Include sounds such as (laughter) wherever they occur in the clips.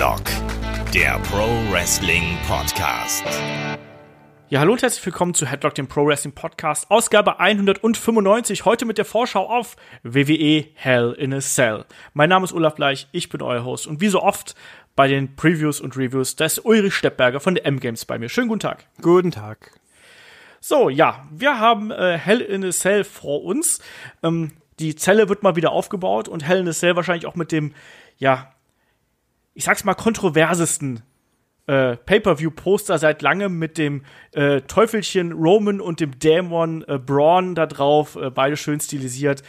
Headlock, der Pro Wrestling Podcast. Ja, hallo und herzlich willkommen zu Headlock, dem Pro Wrestling Podcast, Ausgabe 195, heute mit der Vorschau auf WWE Hell in a Cell. Mein Name ist Olaf Bleich, ich bin euer Host und wie so oft bei den Previews und Reviews, da ist Ulrich Steppberger von der M-Games bei mir. Schönen guten Tag. Guten Tag. So, ja, wir haben äh, Hell in a Cell vor uns. Ähm, die Zelle wird mal wieder aufgebaut und Hell in a Cell wahrscheinlich auch mit dem, ja, ich sag's mal, kontroversesten äh, Pay-per-view-Poster seit langem mit dem äh, Teufelchen Roman und dem Dämon äh, Braun da drauf, äh, beide schön stilisiert.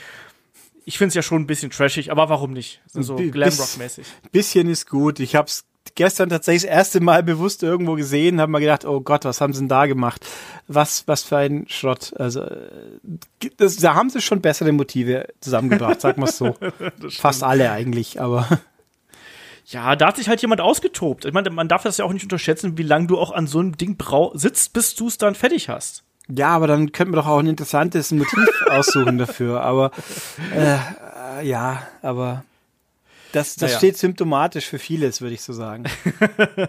Ich find's ja schon ein bisschen trashig, aber warum nicht? So Glamrock-mäßig. Bisschen ist gut. Ich hab's gestern tatsächlich das erste Mal (laughs) bewusst irgendwo gesehen, habe mal gedacht, oh Gott, was haben sie denn da gemacht? Was, was für ein Schrott. Also, äh, das, da haben sie schon bessere Motive zusammengebracht, sag mal so. (laughs) Fast alle eigentlich, aber. Ja, da hat sich halt jemand ausgetobt. Ich meine, man darf das ja auch nicht unterschätzen, wie lange du auch an so einem Ding sitzt, bis du es dann fertig hast. Ja, aber dann könnten wir doch auch ein interessantes Motiv (laughs) aussuchen dafür. Aber äh, ja, aber das, das naja. steht symptomatisch für vieles, würde ich so sagen.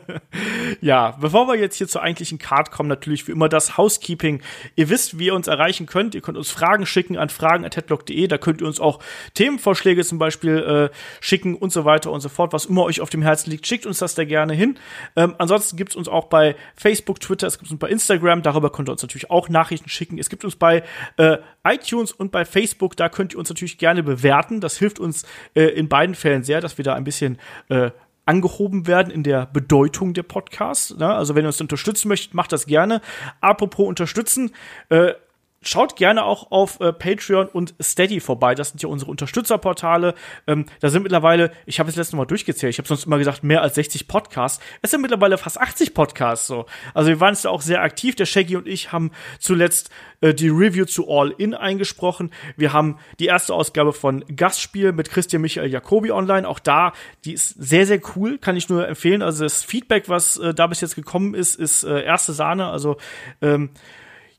(laughs) ja, bevor wir jetzt hier zur eigentlichen Card kommen, natürlich wie immer das Housekeeping. Ihr wisst, wie ihr uns erreichen könnt. Ihr könnt uns Fragen schicken an fragen.headlock.de. Da könnt ihr uns auch Themenvorschläge zum Beispiel äh, schicken und so weiter und so fort. Was immer euch auf dem Herzen liegt, schickt uns das da gerne hin. Ähm, ansonsten gibt es uns auch bei Facebook, Twitter, es gibt uns bei Instagram. Darüber könnt ihr uns natürlich auch Nachrichten schicken. Es gibt uns bei äh, iTunes und bei Facebook. Da könnt ihr uns natürlich gerne bewerten. Das hilft uns äh, in beiden Fällen sehr sehr, dass wir da ein bisschen äh, angehoben werden in der Bedeutung der Podcasts. Ne? Also wenn ihr uns unterstützen möchtet, macht das gerne. Apropos unterstützen, äh, Schaut gerne auch auf äh, Patreon und Steady vorbei. Das sind ja unsere Unterstützerportale. Ähm, da sind mittlerweile, ich habe es letztes Mal durchgezählt, ich habe sonst immer gesagt, mehr als 60 Podcasts. Es sind mittlerweile fast 80 Podcasts so. Also wir waren jetzt da auch sehr aktiv. Der Shaggy und ich haben zuletzt äh, die Review zu All In eingesprochen. Wir haben die erste Ausgabe von Gastspiel mit Christian Michael Jacobi online. Auch da, die ist sehr, sehr cool, kann ich nur empfehlen. Also das Feedback, was äh, da bis jetzt gekommen ist, ist äh, erste Sahne. Also ähm,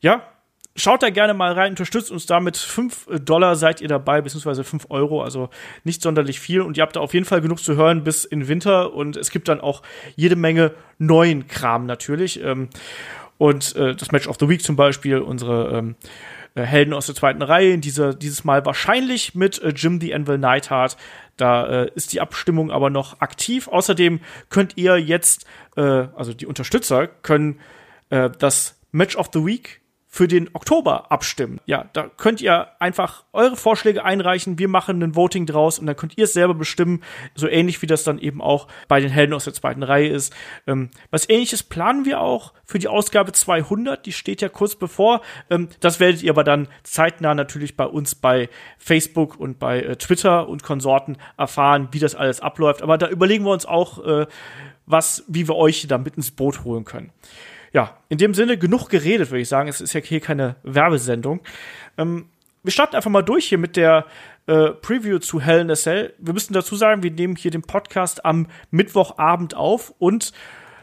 ja, Schaut da gerne mal rein, unterstützt uns da mit 5 Dollar seid ihr dabei, beziehungsweise 5 Euro, also nicht sonderlich viel. Und ihr habt da auf jeden Fall genug zu hören bis in Winter. Und es gibt dann auch jede Menge neuen Kram natürlich. Ähm, und äh, das Match of the Week zum Beispiel, unsere ähm, äh, Helden aus der zweiten Reihe, dieser, dieses Mal wahrscheinlich mit äh, Jim the Anvil Neidhart. Da äh, ist die Abstimmung aber noch aktiv. Außerdem könnt ihr jetzt, äh, also die Unterstützer können äh, das Match of the Week für den Oktober abstimmen. Ja, da könnt ihr einfach eure Vorschläge einreichen. Wir machen ein Voting draus und dann könnt ihr es selber bestimmen. So ähnlich wie das dann eben auch bei den Helden aus der zweiten Reihe ist. Ähm, was ähnliches planen wir auch für die Ausgabe 200. Die steht ja kurz bevor. Ähm, das werdet ihr aber dann zeitnah natürlich bei uns bei Facebook und bei äh, Twitter und Konsorten erfahren, wie das alles abläuft. Aber da überlegen wir uns auch, äh, was, wie wir euch da mit ins Boot holen können ja, in dem Sinne genug geredet, würde ich sagen. Es ist ja hier keine Werbesendung. Ähm, wir starten einfach mal durch hier mit der äh, Preview zu Hell in a Cell. Wir müssen dazu sagen, wir nehmen hier den Podcast am Mittwochabend auf und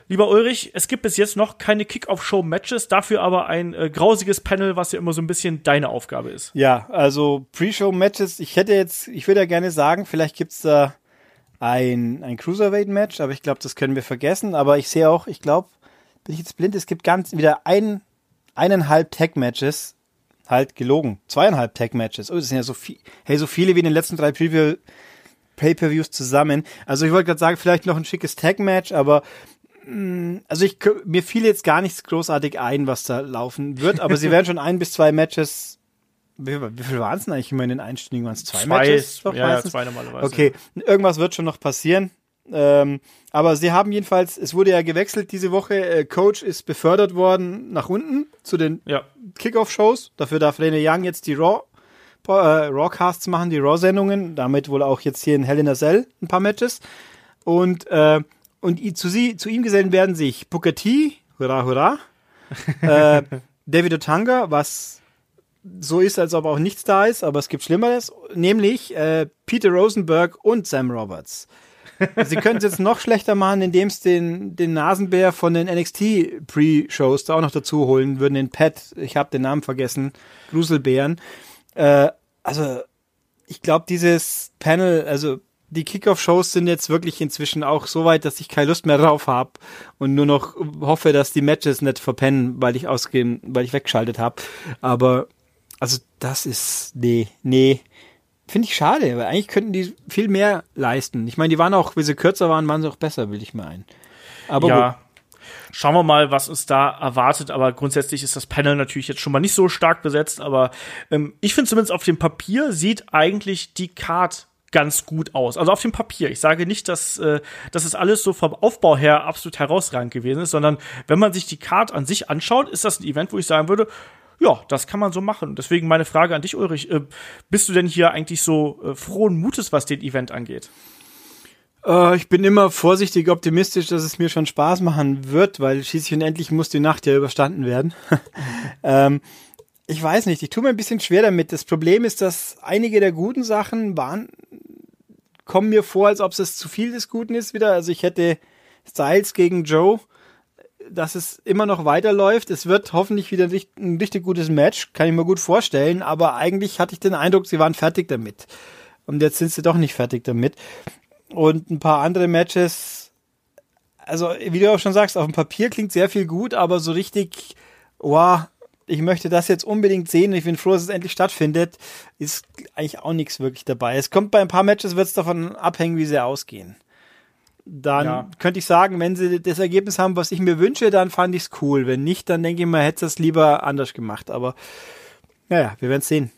Lieber Ulrich, es gibt bis jetzt noch keine Kick-Off-Show-Matches, dafür aber ein äh, grausiges Panel, was ja immer so ein bisschen deine Aufgabe ist. Ja, also Pre-Show-Matches, ich hätte jetzt, ich würde ja gerne sagen, vielleicht gibt's da ein, ein Cruiserweight-Match, aber ich glaube, das können wir vergessen. Aber ich sehe auch, ich glaube, bin ich jetzt blind? Es gibt ganz wieder ein, eineinhalb Tag-Matches, halt gelogen. Zweieinhalb Tag-Matches. Oh, das sind ja so viel, hey, so viele wie in den letzten drei Preview Pay-Per-Views zusammen. Also ich wollte gerade sagen, vielleicht noch ein schickes Tag-Match, aber mm, also ich, mir fiel jetzt gar nichts großartig ein, was da laufen wird, aber sie (laughs) werden schon ein bis zwei Matches wie, wie viel waren es denn eigentlich immer in den Einstündigen? Waren es zwei, zwei Matches? Doch, ja, ja, zwei normalerweise. Okay, irgendwas wird schon noch passieren. Ähm, aber sie haben jedenfalls, es wurde ja gewechselt diese Woche. Äh, Coach ist befördert worden nach unten zu den ja. Kickoff-Shows. Dafür darf Rene Young jetzt die Raw äh, Rawcasts machen, die Raw-Sendungen. Damit wohl auch jetzt hier in Hell in a Cell ein paar Matches. Und, äh, und zu, sie, zu ihm gesellen werden sich Booker T, hurra, hurra, (laughs) äh, David Otanga, was so ist, als ob auch nichts da ist, aber es gibt Schlimmeres, nämlich äh, Peter Rosenberg und Sam Roberts. Sie können es jetzt noch schlechter machen, indem es den, den Nasenbär von den NXT Pre-Shows da auch noch dazu holen würden, den Pat, ich habe den Namen vergessen, Gruselbären. Äh, also, ich glaube, dieses Panel, also die Kickoff-Shows sind jetzt wirklich inzwischen auch so weit, dass ich keine Lust mehr drauf habe und nur noch hoffe, dass die Matches nicht verpennen, weil ich ausgehen, weil ich weggeschaltet habe. Aber also das ist nee, nee. Finde ich schade, weil eigentlich könnten die viel mehr leisten. Ich meine, die waren auch, wenn sie kürzer waren, waren sie auch besser, will ich mal ein. Aber ja. Gut. Schauen wir mal, was uns da erwartet. Aber grundsätzlich ist das Panel natürlich jetzt schon mal nicht so stark besetzt. Aber ähm, ich finde zumindest auf dem Papier sieht eigentlich die Card ganz gut aus. Also auf dem Papier. Ich sage nicht, dass, äh, dass es alles so vom Aufbau her absolut herausragend gewesen ist, sondern wenn man sich die Card an sich anschaut, ist das ein Event, wo ich sagen würde, ja, das kann man so machen. Deswegen meine Frage an dich, Ulrich. Äh, bist du denn hier eigentlich so äh, frohen Mutes, was den Event angeht? Äh, ich bin immer vorsichtig optimistisch, dass es mir schon Spaß machen wird, weil schließlich und endlich muss die Nacht ja überstanden werden. (laughs) ähm, ich weiß nicht, ich tue mir ein bisschen schwer damit. Das Problem ist, dass einige der guten Sachen waren, kommen mir vor, als ob es zu viel des Guten ist wieder. Also ich hätte Styles gegen Joe, dass es immer noch weiterläuft. Es wird hoffentlich wieder ein richtig gutes Match, kann ich mir gut vorstellen. Aber eigentlich hatte ich den Eindruck, sie waren fertig damit. Und jetzt sind sie doch nicht fertig damit. Und ein paar andere Matches, also wie du auch schon sagst, auf dem Papier klingt sehr viel gut, aber so richtig, wow, ich möchte das jetzt unbedingt sehen und ich bin froh, dass es endlich stattfindet, ist eigentlich auch nichts wirklich dabei. Es kommt bei ein paar Matches, wird es davon abhängen, wie sie ausgehen. Dann ja. könnte ich sagen, wenn sie das Ergebnis haben, was ich mir wünsche, dann fand ich es cool. Wenn nicht, dann denke ich mal, hätte es lieber anders gemacht. Aber naja, wir werden es sehen.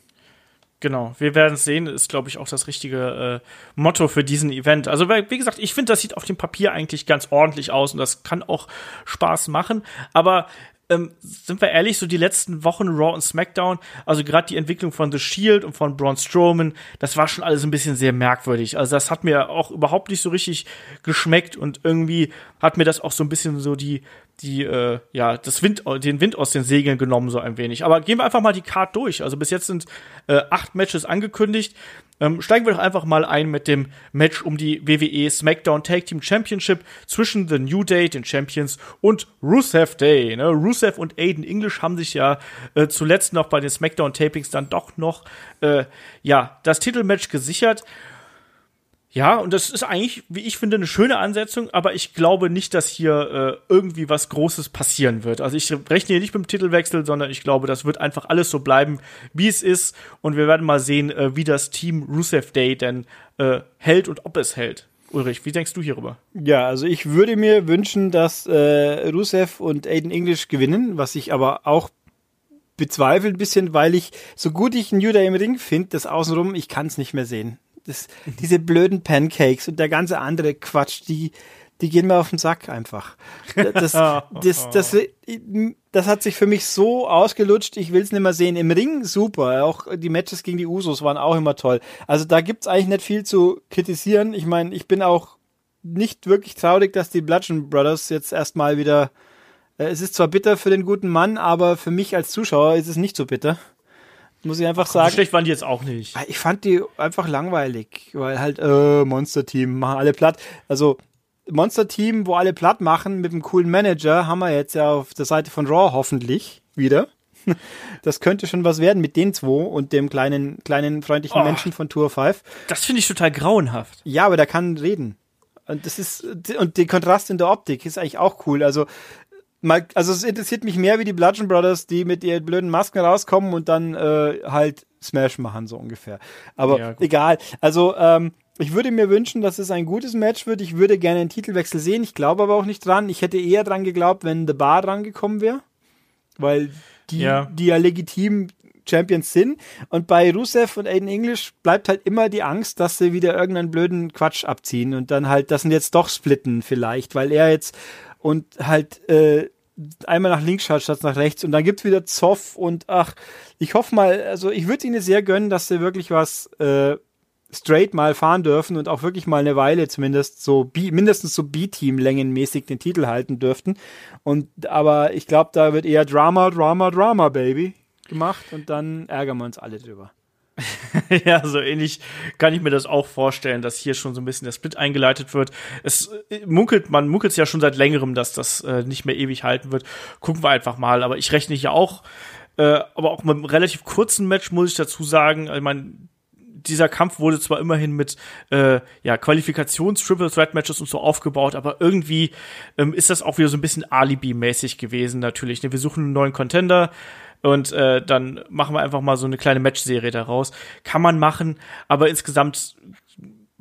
Genau, wir werden es sehen, ist, glaube ich, auch das richtige äh, Motto für diesen Event. Also, wie gesagt, ich finde, das sieht auf dem Papier eigentlich ganz ordentlich aus und das kann auch Spaß machen. Aber ähm, sind wir ehrlich, so die letzten Wochen Raw und SmackDown, also gerade die Entwicklung von The Shield und von Braun Strowman, das war schon alles ein bisschen sehr merkwürdig. Also das hat mir auch überhaupt nicht so richtig geschmeckt und irgendwie hat mir das auch so ein bisschen so die die äh, ja das Wind den Wind aus den Segeln genommen so ein wenig. Aber gehen wir einfach mal die Card durch. Also bis jetzt sind äh, acht Matches angekündigt. Ähm, steigen wir doch einfach mal ein mit dem Match um die WWE SmackDown Tag Team Championship zwischen The New Day, den Champions, und Rusev Day. Ne? Rusev und Aiden English haben sich ja äh, zuletzt noch bei den SmackDown Tapings dann doch noch äh, ja das Titelmatch gesichert. Ja, und das ist eigentlich, wie ich finde, eine schöne Ansetzung, aber ich glaube nicht, dass hier äh, irgendwie was Großes passieren wird. Also ich rechne hier nicht mit dem Titelwechsel, sondern ich glaube, das wird einfach alles so bleiben, wie es ist. Und wir werden mal sehen, äh, wie das Team Rusev Day denn äh, hält und ob es hält. Ulrich, wie denkst du hierüber? Ja, also ich würde mir wünschen, dass äh, Rusev und Aiden English gewinnen, was ich aber auch bezweifle ein bisschen, weil ich, so gut ich New Day im Ring finde, das Außenrum, ich kann es nicht mehr sehen das, diese blöden Pancakes und der ganze andere Quatsch, die, die gehen mir auf den Sack einfach. Das, (laughs) das, das, das, hat sich für mich so ausgelutscht, ich will es nicht mehr sehen. Im Ring super, auch die Matches gegen die Usos waren auch immer toll. Also da gibt's eigentlich nicht viel zu kritisieren. Ich meine, ich bin auch nicht wirklich traurig, dass die Bludgeon Brothers jetzt erstmal wieder. Äh, es ist zwar bitter für den guten Mann, aber für mich als Zuschauer ist es nicht so bitter. Muss ich einfach Ach, sagen. So schlecht waren die jetzt auch nicht. Ich fand die einfach langweilig, weil halt, äh, Monster Team machen alle platt. Also, Monster Team, wo alle platt machen mit einem coolen Manager, haben wir jetzt ja auf der Seite von Raw hoffentlich wieder. (laughs) Das könnte schon was werden mit den zwei und dem kleinen, kleinen freundlichen oh, Menschen von Tour 5. Das finde ich total grauenhaft. Ja, aber der kann reden. Und das ist, und der Kontrast in der Optik ist eigentlich auch cool. Also, mal, also es interessiert mich mehr wie die Bludgeon Brothers, die mit ihren blöden Masken rauskommen und dann äh, halt Smash machen, so ungefähr. Aber ja, egal. Also, ähm, ich würde mir wünschen, dass es ein gutes Match wird. Ich würde gerne einen Titelwechsel sehen. Ich glaube aber auch nicht dran. Ich hätte eher dran geglaubt, wenn The Bar dran gekommen wäre. Weil die ja. die ja legitim Champions sind. Und bei Rusev und Aiden English bleibt halt immer die Angst, dass sie wieder irgendeinen blöden Quatsch abziehen und dann halt, das sind jetzt doch splitten vielleicht, weil er jetzt und halt äh, einmal nach links schaut statt nach rechts und dann gibt's wieder Zoff und ach, ich hoffe mal, also ich würde ihnen sehr gönnen, dass sie wirklich was äh, straight mal fahren dürfen und auch wirklich mal eine Weile zumindest so B, mindestens so B-Team längenmäßig den Titel halten dürften und aber ich glaube, da wird eher Drama, Drama, Drama, Baby gemacht und dann ärgern wir uns alle drüber. (laughs) ja, so ähnlich kann ich mir das auch vorstellen, dass hier schon so ein bisschen der Split eingeleitet wird. Es äh, munkelt, man munkelt es ja schon seit längerem, dass das äh, nicht mehr ewig halten wird. Gucken wir einfach mal. Aber ich rechne hier auch, äh, aber auch mit einem relativ kurzen Match muss ich dazu sagen. Ich meine, dieser Kampf wurde zwar immerhin mit äh, ja, Qualifikations-Triple Threat Matches und so aufgebaut, aber irgendwie ähm, ist das auch wieder so ein bisschen Alibi-mäßig gewesen natürlich. Ne? Wir suchen einen neuen Contender und äh, dann machen wir einfach mal so eine kleine Match-Serie daraus. Kann man machen, aber insgesamt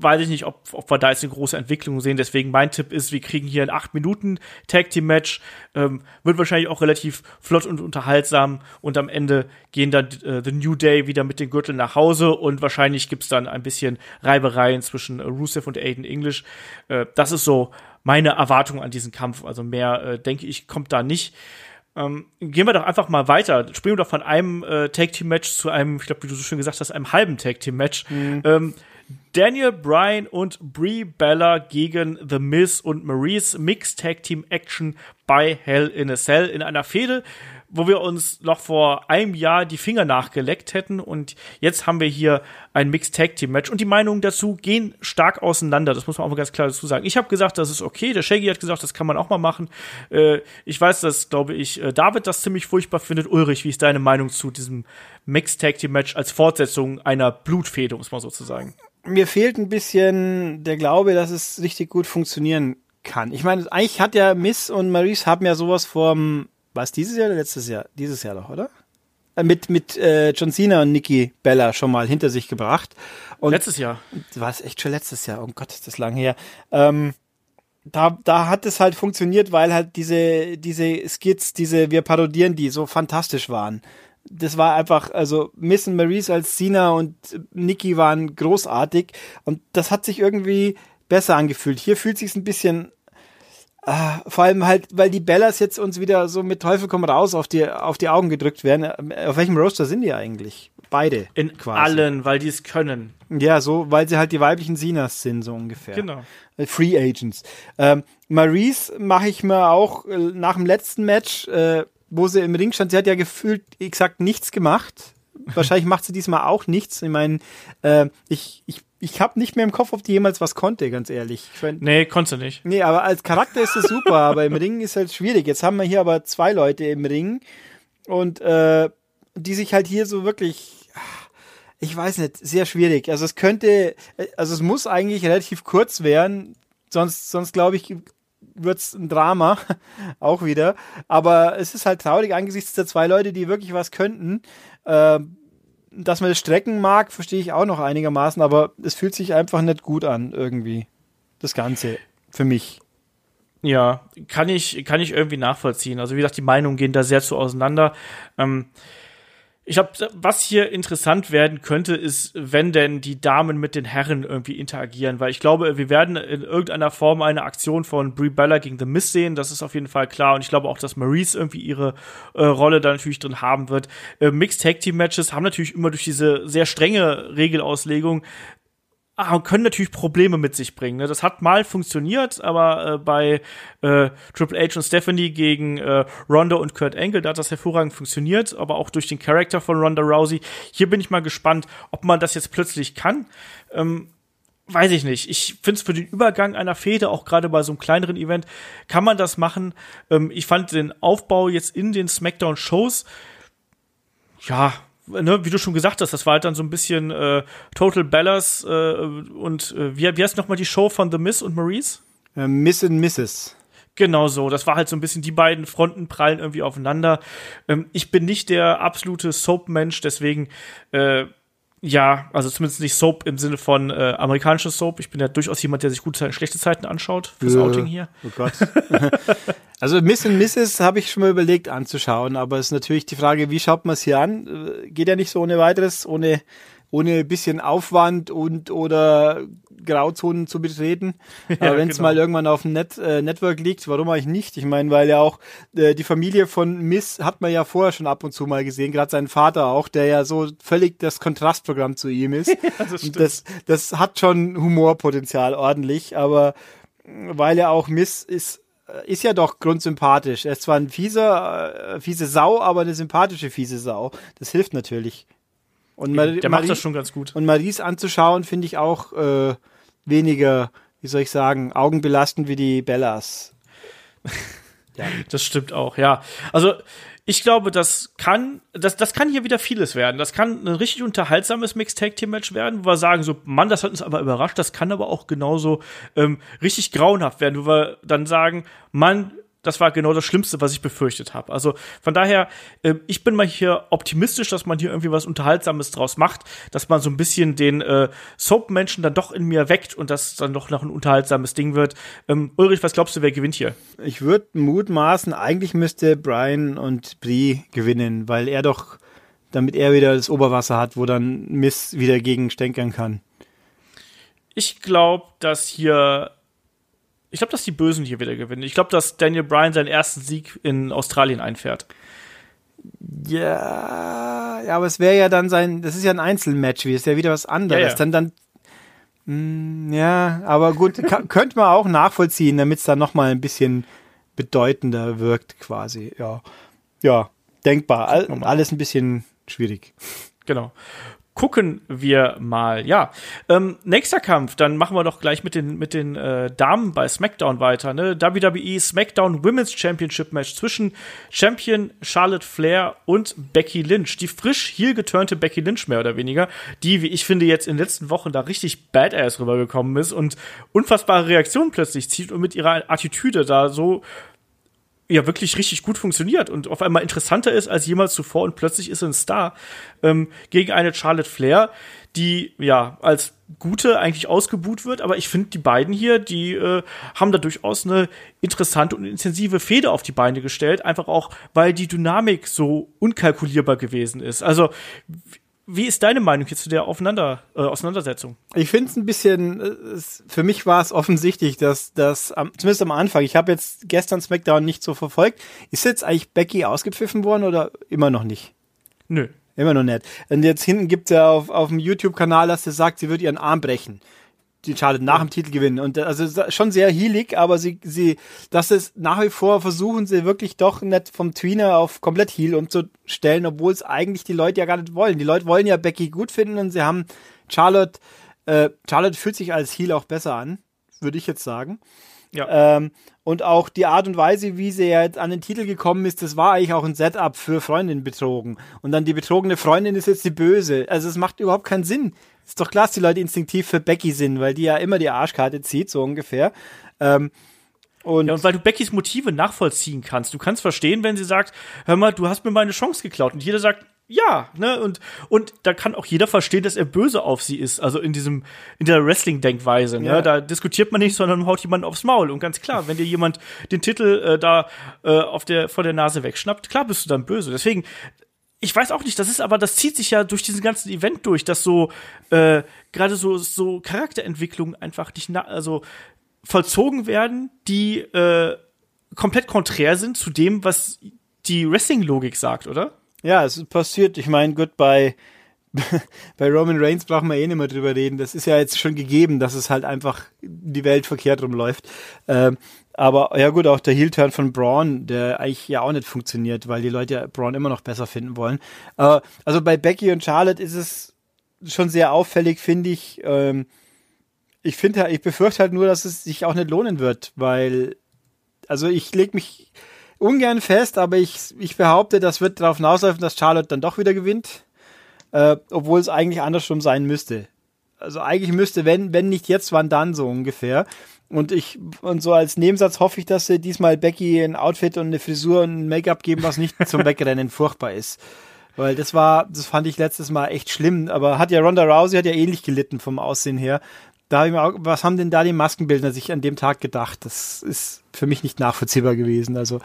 weiß ich nicht, ob, ob wir da jetzt eine große Entwicklung sehen. Deswegen mein Tipp ist, wir kriegen hier ein 8 Minuten Tag Team Match. Ähm, wird wahrscheinlich auch relativ flott und unterhaltsam. Und am Ende gehen dann äh, The New Day wieder mit den Gürteln nach Hause. Und wahrscheinlich gibt's dann ein bisschen Reibereien zwischen äh, Rusev und Aiden English. Äh, das ist so meine Erwartung an diesen Kampf. Also mehr, äh, denke ich, kommt da nicht. Ähm, gehen wir doch einfach mal weiter. Springen wir doch von einem äh, Tag Team Match zu einem, ich glaube, wie du so schön gesagt hast, einem halben Tag Team Match. Mhm. Ähm, Daniel Bryan und Brie Bella gegen The Miz und Maurice Mixed Tag Team Action bei Hell in a Cell in einer Fehde, wo wir uns noch vor einem Jahr die Finger nachgeleckt hätten und jetzt haben wir hier ein Mixed Tag Team Match und die Meinungen dazu gehen stark auseinander. Das muss man auch mal ganz klar dazu sagen. Ich habe gesagt, das ist okay. Der Shaggy hat gesagt, das kann man auch mal machen. Äh, ich weiß, dass glaube ich äh, David das ziemlich furchtbar findet. Ulrich, wie ist deine Meinung zu diesem Mixed Tag Team Match als Fortsetzung einer Blutfehde, muss man sozusagen? mir fehlt ein bisschen der Glaube, dass es richtig gut funktionieren kann. Ich meine, eigentlich hat ja Miss und Maurice haben ja sowas vom, was dieses Jahr oder letztes Jahr? Dieses Jahr doch, oder? Äh, mit, mit äh, John Cena und Nikki Bella schon mal hinter sich gebracht. Und letztes Jahr. War es echt schon letztes Jahr? Oh Gott, ist das lang her. Ähm, da, da hat es halt funktioniert, weil halt diese, diese Skits, diese, wir parodieren die, so fantastisch waren das war einfach, also Miss und Maurice als Sina und Nikki waren großartig und das hat sich irgendwie besser angefühlt. Hier fühlt sich ein bisschen äh, vor allem halt, weil die Bellas jetzt uns wieder so mit Teufel komm raus auf die, auf die Augen gedrückt werden. Auf welchem Roster sind die eigentlich? Beide. In quasi. allen, weil die es können. Ja, so, weil sie halt die weiblichen Sinas sind, so ungefähr. Genau. Äh, Free Agents. Ähm, Maurice mache ich mir auch äh, nach dem letzten Match äh, wo sie im Ring stand, sie hat ja gefühlt exakt nichts gemacht. (laughs) Wahrscheinlich macht sie diesmal auch nichts. Ich meine, äh, ich, ich, ich habe nicht mehr im Kopf, ob die jemals was konnte, ganz ehrlich. Ich mein, nee, konnte nicht. Nee, aber als Charakter ist es super, (laughs) aber im Ring ist halt schwierig. Jetzt haben wir hier aber zwei Leute im Ring und äh, die sich halt hier so wirklich ich weiß nicht, sehr schwierig. Also es könnte, also es muss eigentlich relativ kurz werden, sonst, sonst glaube ich, wird's ein Drama, (laughs) auch wieder. Aber es ist halt traurig angesichts der zwei Leute, die wirklich was könnten. Äh, dass man das strecken mag, verstehe ich auch noch einigermaßen, aber es fühlt sich einfach nicht gut an, irgendwie. Das Ganze. Für mich. Ja, kann ich, kann ich irgendwie nachvollziehen. Also wie gesagt, die Meinungen gehen da sehr zu auseinander. Ähm, ich glaube, was hier interessant werden könnte, ist, wenn denn die Damen mit den Herren irgendwie interagieren, weil ich glaube, wir werden in irgendeiner Form eine Aktion von Brie Bella gegen The Miz sehen, das ist auf jeden Fall klar und ich glaube auch, dass Maurice irgendwie ihre äh, Rolle da natürlich drin haben wird. Äh, Mixed Tag Team Matches haben natürlich immer durch diese sehr strenge Regelauslegung können natürlich Probleme mit sich bringen. Ne? Das hat mal funktioniert, aber äh, bei äh, Triple H und Stephanie gegen äh, Ronda und Kurt Angle, da hat das hervorragend funktioniert, aber auch durch den Charakter von Ronda Rousey. Hier bin ich mal gespannt, ob man das jetzt plötzlich kann. Ähm, weiß ich nicht. Ich finde es für den Übergang einer Fehde, auch gerade bei so einem kleineren Event, kann man das machen. Ähm, ich fand den Aufbau jetzt in den SmackDown-Shows, ja, ne, wie du schon gesagt hast, das war halt dann so ein bisschen äh, Total Bellas äh, und äh, wie, wie heißt nochmal die Show von The Miss und Maurice? Äh, Miss and Mrs. Genau so. Das war halt so ein bisschen, die beiden Fronten prallen irgendwie aufeinander. Ähm, ich bin nicht der absolute Soap-Mensch, deswegen äh, ja, also zumindest nicht Soap im Sinne von äh, amerikanischer Soap. Ich bin ja durchaus jemand, der sich gute Zeiten, schlechte Zeiten anschaut fürs äh, Outing hier. Oh Gott. (laughs) also Miss and Mrs. habe ich schon mal überlegt anzuschauen, aber es ist natürlich die Frage, wie schaut man es hier an? Äh, geht ja nicht so ohne weiteres, ohne ohne bisschen Aufwand und oder Grauzonen zu betreten. (laughs) Ja, Aber wenn es genau. mal irgendwann auf dem Net, äh, Network liegt, warum eigentlich nicht? Ich meine, weil ja auch äh, die Familie von Miss hat man ja vorher schon ab und zu mal gesehen, gerade seinen Vater auch, der ja so völlig das Kontrastprogramm zu ihm ist. (laughs) ja, das, das, das hat schon Humorpotenzial ordentlich, aber weil er auch Miss ist äh, ist ja doch grundsympathisch. Er ist zwar ein fieser, äh, fiese Sau, aber eine sympathische fiese Sau. Das hilft natürlich. Und Mar der macht das schon ganz gut. Und Maries anzuschauen, finde ich auch äh, weniger, wie soll ich sagen, augenbelastend wie die Bellas. (laughs) ja. Das stimmt auch, ja. Also ich glaube, das kann, das, das kann hier wieder vieles werden. Das kann ein richtig unterhaltsames Mixed Tag Team Match werden, wo wir sagen so, Mann, das hat uns aber überrascht. Das kann aber auch genauso ähm, richtig grauenhaft werden, wo wir dann sagen, Mann, das war genau das Schlimmste, was ich befürchtet habe. Also von daher, äh, ich bin mal hier optimistisch, dass man hier irgendwie was Unterhaltsames draus macht, dass man so ein bisschen den äh, Soap-Menschen dann doch in mir weckt und das dann doch noch ein unterhaltsames Ding wird. Ähm, Ulrich, was glaubst du, wer gewinnt hier? Ich würde mutmaßen, eigentlich müsste Brian und Brie gewinnen, weil er doch, damit er wieder das Oberwasser hat, wo dann Miss wieder gegen stänkern kann. Ich glaube, dass hier ich glaube, dass die Bösen hier wieder gewinnen. Ich glaube, dass Daniel Bryan seinen ersten Sieg in Australien einfährt. Ja, ja aber es wäre ja dann sein, das ist ja ein Einzelmatch, wie ist ja wieder was anderes. Ja, ja. Dann, dann, mh, hm, ja, aber gut, (laughs) könnte man auch nachvollziehen, damit es dann nochmal ein bisschen bedeutender wirkt, quasi. Ja, ja, denkbar. All, alles ein bisschen schwierig. Genau gucken wir mal. Ja, ähm, nächster Kampf, dann machen wir doch gleich mit den mit den äh, Damen bei SmackDown weiter. Ne? WWE SmackDown Women's Championship Match zwischen Champion Charlotte Flair und Becky Lynch. Die frisch hier geturnte Becky Lynch mehr oder weniger, die, wie ich finde, jetzt in den letzten Wochen da richtig Badass rübergekommen ist und unfassbare Reaktionen plötzlich zieht und mit ihrer Attitüde da so ja wirklich richtig gut funktioniert und auf einmal interessanter ist als jemals zuvor und plötzlich ist er ein Star ähm, gegen eine Charlotte Flair, die ja als gute eigentlich ausgebuht wird, aber ich finde die beiden hier, die äh, haben da durchaus eine interessante und intensive Fehde auf die Beine gestellt, einfach auch, weil die Dynamik so unkalkulierbar gewesen ist. Also wie ist deine Meinung jetzt zu der Aufeinander, äh, Auseinandersetzung? Ich finde es ein bisschen, äh, für mich war es offensichtlich, dass das, zumindest am Anfang, ich habe jetzt gestern SmackDown nicht so verfolgt, ist jetzt eigentlich Becky ausgepfiffen worden oder immer noch nicht? Nö. Immer noch nicht. Und jetzt hinten gibt es ja auf, auf dem YouTube-Kanal, dass sie sagt, sie wird ihren Arm brechen die Charlotte nach dem Titel gewinnen. Und äh, also schon sehr healig, aber sie, sie, das ist nach wie vor versuchen sie wirklich doch nicht vom Tweener auf komplett Heal umzustellen, obwohl es eigentlich die Leute ja gar nicht wollen. Die Leute wollen ja Becky gut finden und sie haben Charlotte, äh, Charlotte fühlt sich als Heal auch besser an, würde ich jetzt sagen. Ja. Ähm, und auch die Art und Weise, wie sie jetzt an den Titel gekommen ist, das war eigentlich auch ein Setup für Freundin betrogen. Und dann die betrogene Freundin ist jetzt die Böse. Also es macht überhaupt keinen Sinn. Ist doch klar, dass die Leute instinktiv für Becky sind, weil die ja immer die Arschkarte zieht, so ungefähr. Ähm, und, ja, und weil du Beckys Motive nachvollziehen kannst. Du kannst verstehen, wenn sie sagt, hör mal, du hast mir meine Chance geklaut. Und jeder sagt, ja, ne, und, und da kann auch jeder verstehen, dass er böse auf sie ist. Also in diesem, in der Wrestling-Denkweise, ne, ja. da diskutiert man nicht, sondern haut jemand aufs Maul. Und ganz klar, wenn dir jemand den Titel äh, da äh, auf der, vor der Nase wegschnappt, klar bist du dann böse. Deswegen, ich weiß auch nicht, das ist aber, das zieht sich ja durch diesen ganzen Event durch, dass so äh, gerade so so Charakterentwicklungen einfach nicht na also vollzogen werden, die äh, komplett konträr sind zu dem, was die Wrestling-Logik sagt, oder? Ja, es passiert. Ich meine, gut, bei, (laughs) bei Roman Reigns brauchen wir eh nicht mehr drüber reden. Das ist ja jetzt schon gegeben, dass es halt einfach die Welt verkehrt rumläuft. Ähm, aber ja gut, auch der Heel-Turn von Braun, der eigentlich ja auch nicht funktioniert, weil die Leute ja Braun immer noch besser finden wollen. Äh, also bei Becky und Charlotte ist es schon sehr auffällig, finde ich. Ähm, ich finde, ich befürchte halt nur, dass es sich auch nicht lohnen wird, weil, also ich lege mich ungern fest, aber ich, ich behaupte, das wird darauf hinauslaufen, dass Charlotte dann doch wieder gewinnt, äh, obwohl es eigentlich andersrum sein müsste. Also eigentlich müsste, wenn, wenn nicht jetzt, wann dann so ungefähr. Und ich, und so als Nebensatz hoffe ich, dass sie diesmal Becky ein Outfit und eine Frisur und ein Make-up geben, was nicht zum (laughs) Wegrennen furchtbar ist. Weil das war, das fand ich letztes Mal echt schlimm. Aber hat ja Ronda Rousey hat ja ähnlich gelitten vom Aussehen her. Da habe ich mir auch, was haben denn da die Maskenbildner sich an dem Tag gedacht? Das ist für mich nicht nachvollziehbar gewesen. Also,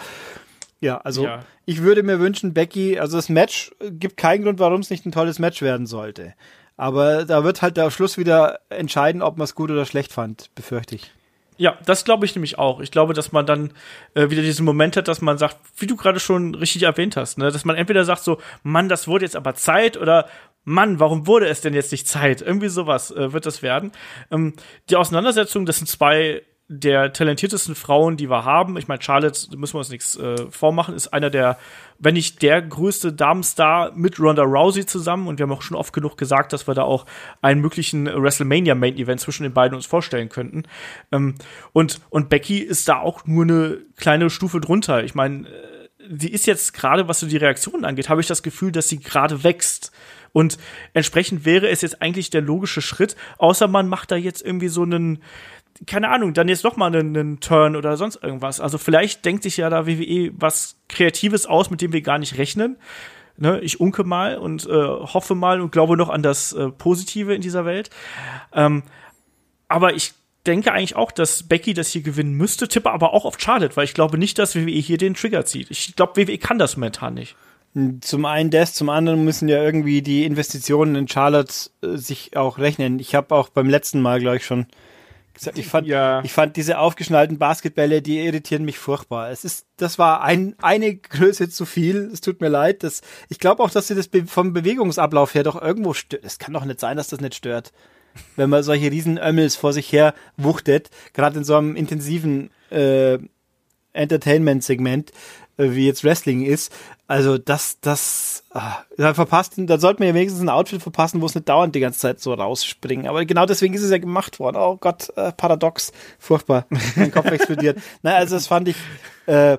ja, also ja. ich würde mir wünschen, Becky, also das Match gibt keinen Grund, warum es nicht ein tolles Match werden sollte. Aber da wird halt der Schluss wieder entscheiden, ob man es gut oder schlecht fand, befürchte ich. Ja, das glaube ich nämlich auch. Ich glaube, dass man dann äh, wieder diesen Moment hat, dass man sagt, wie du gerade schon richtig erwähnt hast, ne? dass man entweder sagt so, Mann, das wurde jetzt aber Zeit oder Mann, warum wurde es denn jetzt nicht Zeit? Irgendwie sowas äh, wird das werden. Ähm, die Auseinandersetzung, das sind zwei der talentiertesten Frauen, die wir haben. Ich meine, Charlotte, müssen wir uns nichts äh, vormachen, ist einer der, wenn nicht der größte Damenstar mit Ronda Rousey zusammen. Und wir haben auch schon oft genug gesagt, dass wir da auch einen möglichen WrestleMania Main Event zwischen den beiden uns vorstellen könnten. Ähm, und, und Becky ist da auch nur eine kleine Stufe drunter. Ich meine, äh, die ist jetzt gerade, was so die Reaktionen angeht, habe ich das Gefühl, dass sie gerade wächst. Und entsprechend wäre es jetzt eigentlich der logische Schritt, außer man macht da jetzt irgendwie so einen, keine Ahnung, dann jetzt noch mal einen, einen Turn oder sonst irgendwas. Also vielleicht denkt sich ja da WWE was Kreatives aus, mit dem wir gar nicht rechnen. Ne, ich unke mal und äh, hoffe mal und glaube noch an das äh, Positive in dieser Welt. Ähm, aber ich denke eigentlich auch, dass Becky das hier gewinnen müsste, tippe aber auch auf Charlotte, weil ich glaube nicht, dass WWE hier den Trigger zieht. Ich glaube, WWE kann das momentan nicht. Zum einen das, zum anderen müssen ja irgendwie die Investitionen in Charlotte äh, sich auch rechnen. Ich habe auch beim letzten Mal, glaube ich, schon gesagt, ich fand, ja. ich fand diese aufgeschnallten Basketbälle, die irritieren mich furchtbar. Es ist, das war ein, eine Größe zu viel. Es tut mir leid. Das, ich glaube auch, dass sie das vom Bewegungsablauf her doch irgendwo stört. Es kann doch nicht sein, dass das nicht stört wenn man solche riesen Ömmels vor sich her wuchtet, gerade in so einem intensiven äh, Entertainment-Segment, äh, wie jetzt Wrestling ist. Also das, das, ah, da verpasst, da sollte man ja wenigstens ein Outfit verpassen, wo es nicht dauernd die ganze Zeit so rausspringen. Aber genau deswegen ist es ja gemacht worden. Oh Gott, äh, paradox, furchtbar. Mein Kopf explodiert. (laughs) naja, also das fand ich, äh,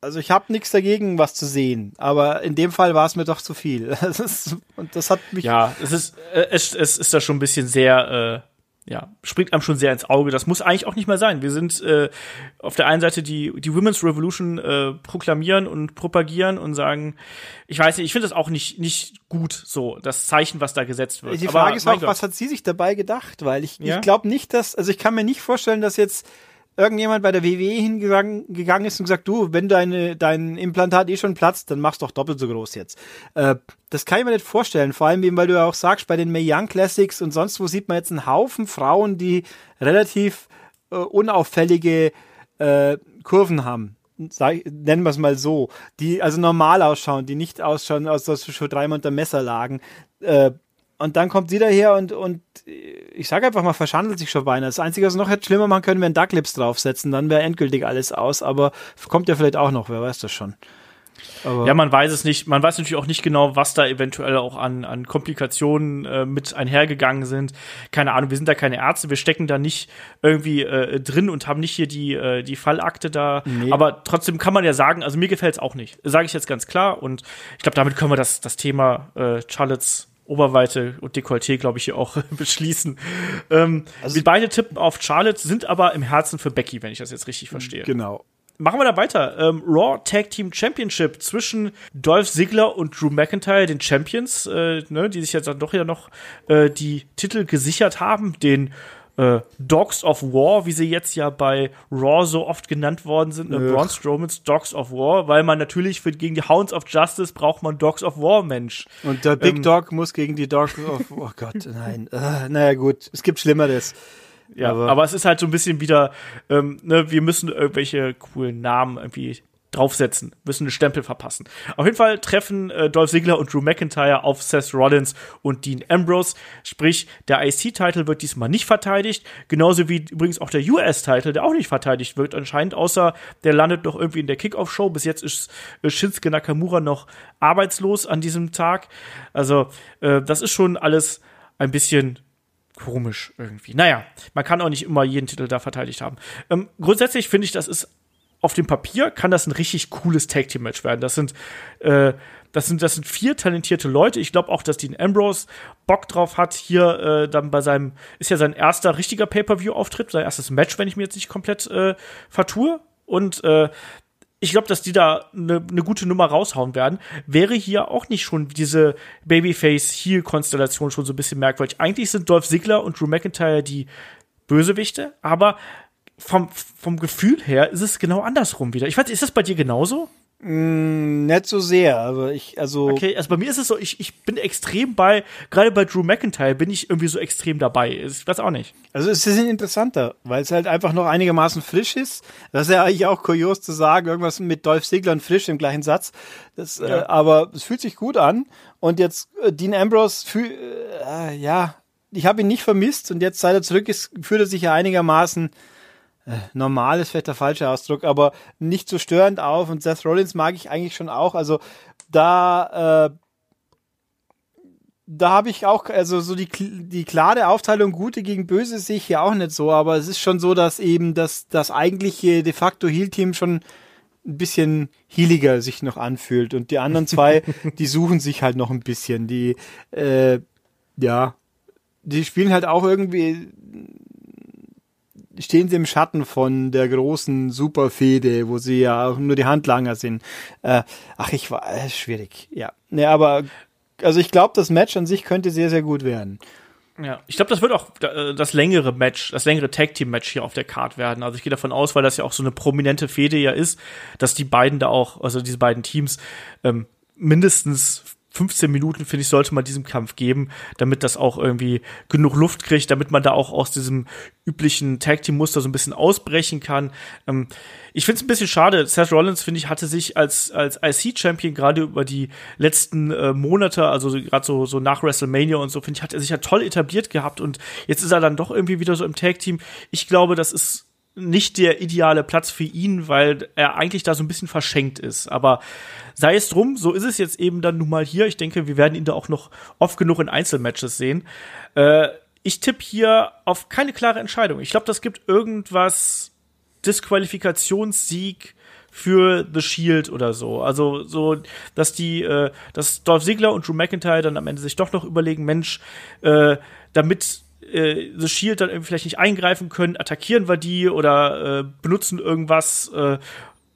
also ich habe nichts dagegen, was zu sehen, aber in dem Fall war es mir doch zu viel. (laughs) Das ist, und das hat mich. Ja, es ist, äh, es, es ist da schon ein bisschen sehr, äh, ja, springt einem schon sehr ins Auge. Das muss eigentlich auch nicht mehr sein. Wir sind äh, auf der einen Seite die, die Women's Revolution äh, proklamieren und propagieren und sagen, ich weiß nicht, ich finde das auch nicht, nicht gut, so, das Zeichen, was da gesetzt wird. Die Frage aber, ist auch, Gott. was hat sie sich dabei gedacht? Weil ich, ja? ich glaube nicht, dass, also ich kann mir nicht vorstellen, dass jetzt irgendjemand bei der WWE hingegangen gegangen ist und gesagt, du, wenn deine, dein Implantat eh schon platzt, dann mach's doch doppelt so groß jetzt. Äh, das kann ich mir nicht vorstellen, vor allem eben, weil du ja auch sagst, bei den Mae Young Classics und sonst wo sieht man jetzt einen Haufen Frauen, die relativ äh, unauffällige äh, Kurven haben. Sag, nennen wir es mal so, die also normal ausschauen, die nicht ausschauen, als dass du schon dreimal unter Messer lagen. Äh, und dann kommt sie daher und, und ich sage einfach mal, verschandelt sich schon beinahe. Das Einzige, was noch hätte schlimmer machen können, wenn Ducklips draufsetzen, dann wäre endgültig alles aus. Aber kommt ja vielleicht auch noch, wer weiß das schon. Aber ja, man weiß es nicht. Man weiß natürlich auch nicht genau, was da eventuell auch an, an Komplikationen äh, mit einhergegangen sind. Keine Ahnung, wir sind da keine Ärzte, wir stecken da nicht irgendwie äh, drin und haben nicht hier die, äh, die Fallakte da. Nee. Aber trotzdem kann man ja sagen, also mir gefällt es auch nicht. Sage ich jetzt ganz klar. Und ich glaube, damit können wir das, das Thema äh, Charlottes Oberweite und Dekolleté, glaube ich, hier auch (laughs) beschließen. Ähm, also, wir beide tippen auf Charlotte, sind aber im Herzen für Becky, wenn ich das jetzt richtig verstehe. Genau. Machen wir da weiter. Ähm, Raw Tag Team Championship zwischen Dolph Ziggler und Drew McIntyre, den Champions, äh, ne, die sich jetzt dann doch ja noch äh, die Titel gesichert haben, den äh, Dogs of War, wie sie jetzt ja bei Raw so oft genannt worden sind, ne? Braun Strowmans Dogs of War, weil man natürlich für, gegen die Hounds of Justice braucht man Dogs of War, Mensch. Und der Big ähm, Dog muss gegen die Dogs of, (laughs) oh Gott, nein, äh, naja gut, es gibt Schlimmeres. Ja, aber, aber, es ist halt so ein bisschen wieder, ähm, ne, wir müssen irgendwelche coolen Namen irgendwie draufsetzen, müssen einen Stempel verpassen. Auf jeden Fall treffen äh, Dolph Ziggler und Drew McIntyre auf Seth Rollins und Dean Ambrose. Sprich, der IC-Titel wird diesmal nicht verteidigt, genauso wie übrigens auch der US-Titel, der auch nicht verteidigt wird anscheinend, außer der landet noch irgendwie in der Kickoff-Show. Bis jetzt ist Shinsuke Nakamura noch arbeitslos an diesem Tag. Also, äh, das ist schon alles ein bisschen komisch irgendwie. Naja, man kann auch nicht immer jeden Titel da verteidigt haben. Ähm, grundsätzlich finde ich, das ist auf dem Papier kann das ein richtig cooles Tag Team Match werden. Das sind äh, das sind das sind vier talentierte Leute. Ich glaube auch, dass Dean Ambrose Bock drauf hat hier äh, dann bei seinem ist ja sein erster richtiger Pay-per-View Auftritt, sein erstes Match, wenn ich mir jetzt nicht komplett äh, vertue und äh, ich glaube, dass die da eine ne gute Nummer raushauen werden. Wäre hier auch nicht schon diese Babyface-Heel-Konstellation schon so ein bisschen merkwürdig. Eigentlich sind Dolph Ziggler und Drew McIntyre die Bösewichte, aber vom, vom Gefühl her ist es genau andersrum wieder. Ich weiß, ist das bei dir genauso? Mm, nicht so sehr, aber ich, also. Okay, also bei mir ist es so, ich, ich bin extrem bei, gerade bei Drew McIntyre bin ich irgendwie so extrem dabei. Ich weiß auch nicht. Also es ist interessanter, weil es halt einfach noch einigermaßen frisch ist. Das ist ja eigentlich auch kurios zu sagen, irgendwas mit Dolph Ziggler und frisch im gleichen Satz. Das, äh, ja. äh, aber es fühlt sich gut an. Und jetzt äh, Dean Ambrose, fühl, äh, ja, ich habe ihn nicht vermisst und jetzt seit er zurück ist, fühlt er sich ja einigermaßen normal ist vielleicht der falsche Ausdruck, aber nicht so störend auf. Und Seth Rollins mag ich eigentlich schon auch. Also da, äh, da habe ich auch, also so die, die klare Aufteilung Gute gegen Böse sehe ich hier auch nicht so, aber es ist schon so, dass eben das, das eigentliche de facto Heal-Team schon ein bisschen healiger sich noch anfühlt. Und die anderen zwei, (laughs) die suchen sich halt noch ein bisschen. Die, äh, ja, die spielen halt auch irgendwie, stehen sie im Schatten von der großen Superfehde, wo sie ja auch nur die Handlanger sind. Äh, ach, ich war, äh, schwierig, ja. Ne, aber, also ich glaube, das Match an sich könnte sehr, sehr gut werden. Ja, ich glaube, das wird auch äh, das längere Match, das längere Tag Team Match hier auf der Card werden. Also ich gehe davon aus, weil das ja auch so eine prominente Fehde ja ist, dass die beiden da auch, also diese beiden Teams ähm, mindestens 15 Minuten, finde ich, sollte man diesem Kampf geben, damit das auch irgendwie genug Luft kriegt, damit man da auch aus diesem üblichen Tag Team Muster so ein bisschen ausbrechen kann. Ähm, ich finde es ein bisschen schade. Seth Rollins, finde ich, hatte sich als, als IC-Champion gerade über die letzten äh, Monate, also gerade so, so nach WrestleMania und so, finde ich, hat er sich ja toll etabliert gehabt und jetzt ist er dann doch irgendwie wieder so im Tag Team. Ich glaube, das ist nicht der ideale Platz für ihn, weil er eigentlich da so ein bisschen verschenkt ist. Aber sei es drum, so ist es jetzt eben dann nun mal hier. Ich denke, wir werden ihn da auch noch oft genug in Einzelmatches sehen. Äh, ich tippe hier auf keine klare Entscheidung. Ich glaube, das gibt irgendwas Disqualifikationssieg für The Shield oder so. Also so, dass die, äh, dass Dolph Ziggler und Drew McIntyre dann am Ende sich doch noch überlegen, Mensch, äh, damit äh, The Shield dann irgendwie vielleicht nicht eingreifen können, attackieren wir die oder äh, benutzen irgendwas äh,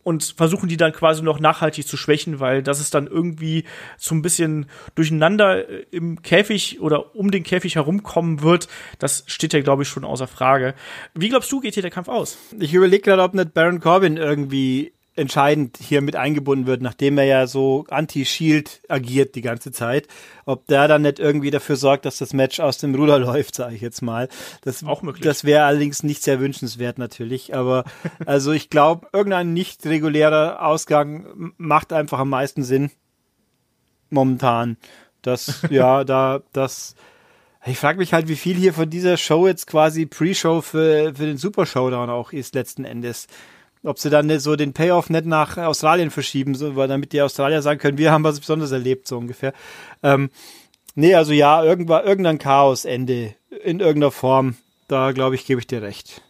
und versuchen die dann quasi noch nachhaltig zu schwächen, weil das ist dann irgendwie so ein bisschen durcheinander äh, im Käfig oder um den Käfig herumkommen wird. Das steht ja, glaube ich, schon außer Frage. Wie glaubst du, geht hier der Kampf aus? Ich überlege gerade, ob nicht Baron Corbin irgendwie entscheidend hier mit eingebunden wird, nachdem er ja so anti-Shield agiert die ganze Zeit, ob der dann nicht irgendwie dafür sorgt, dass das Match aus dem Ruder (laughs) läuft, sage ich jetzt mal. Das, Auch möglich. Das wäre allerdings nicht sehr wünschenswert natürlich, aber (laughs) also ich glaube, irgendein nicht regulärer Ausgang macht einfach am meisten Sinn momentan. Das (laughs) ja, da das ich frage mich halt, wie viel hier von dieser Show jetzt quasi Pre-Show für, für den Super Showdown auch ist letzten Endes ob sie dann so den Payoff nicht nach Australien verschieben, so, weil damit die Australier sagen können, wir haben was Besonderes erlebt, so ungefähr. Ähm, nee, also ja, irgendwann, irgendein Chaosende in irgendeiner Form. Da glaube ich, gebe ich dir recht.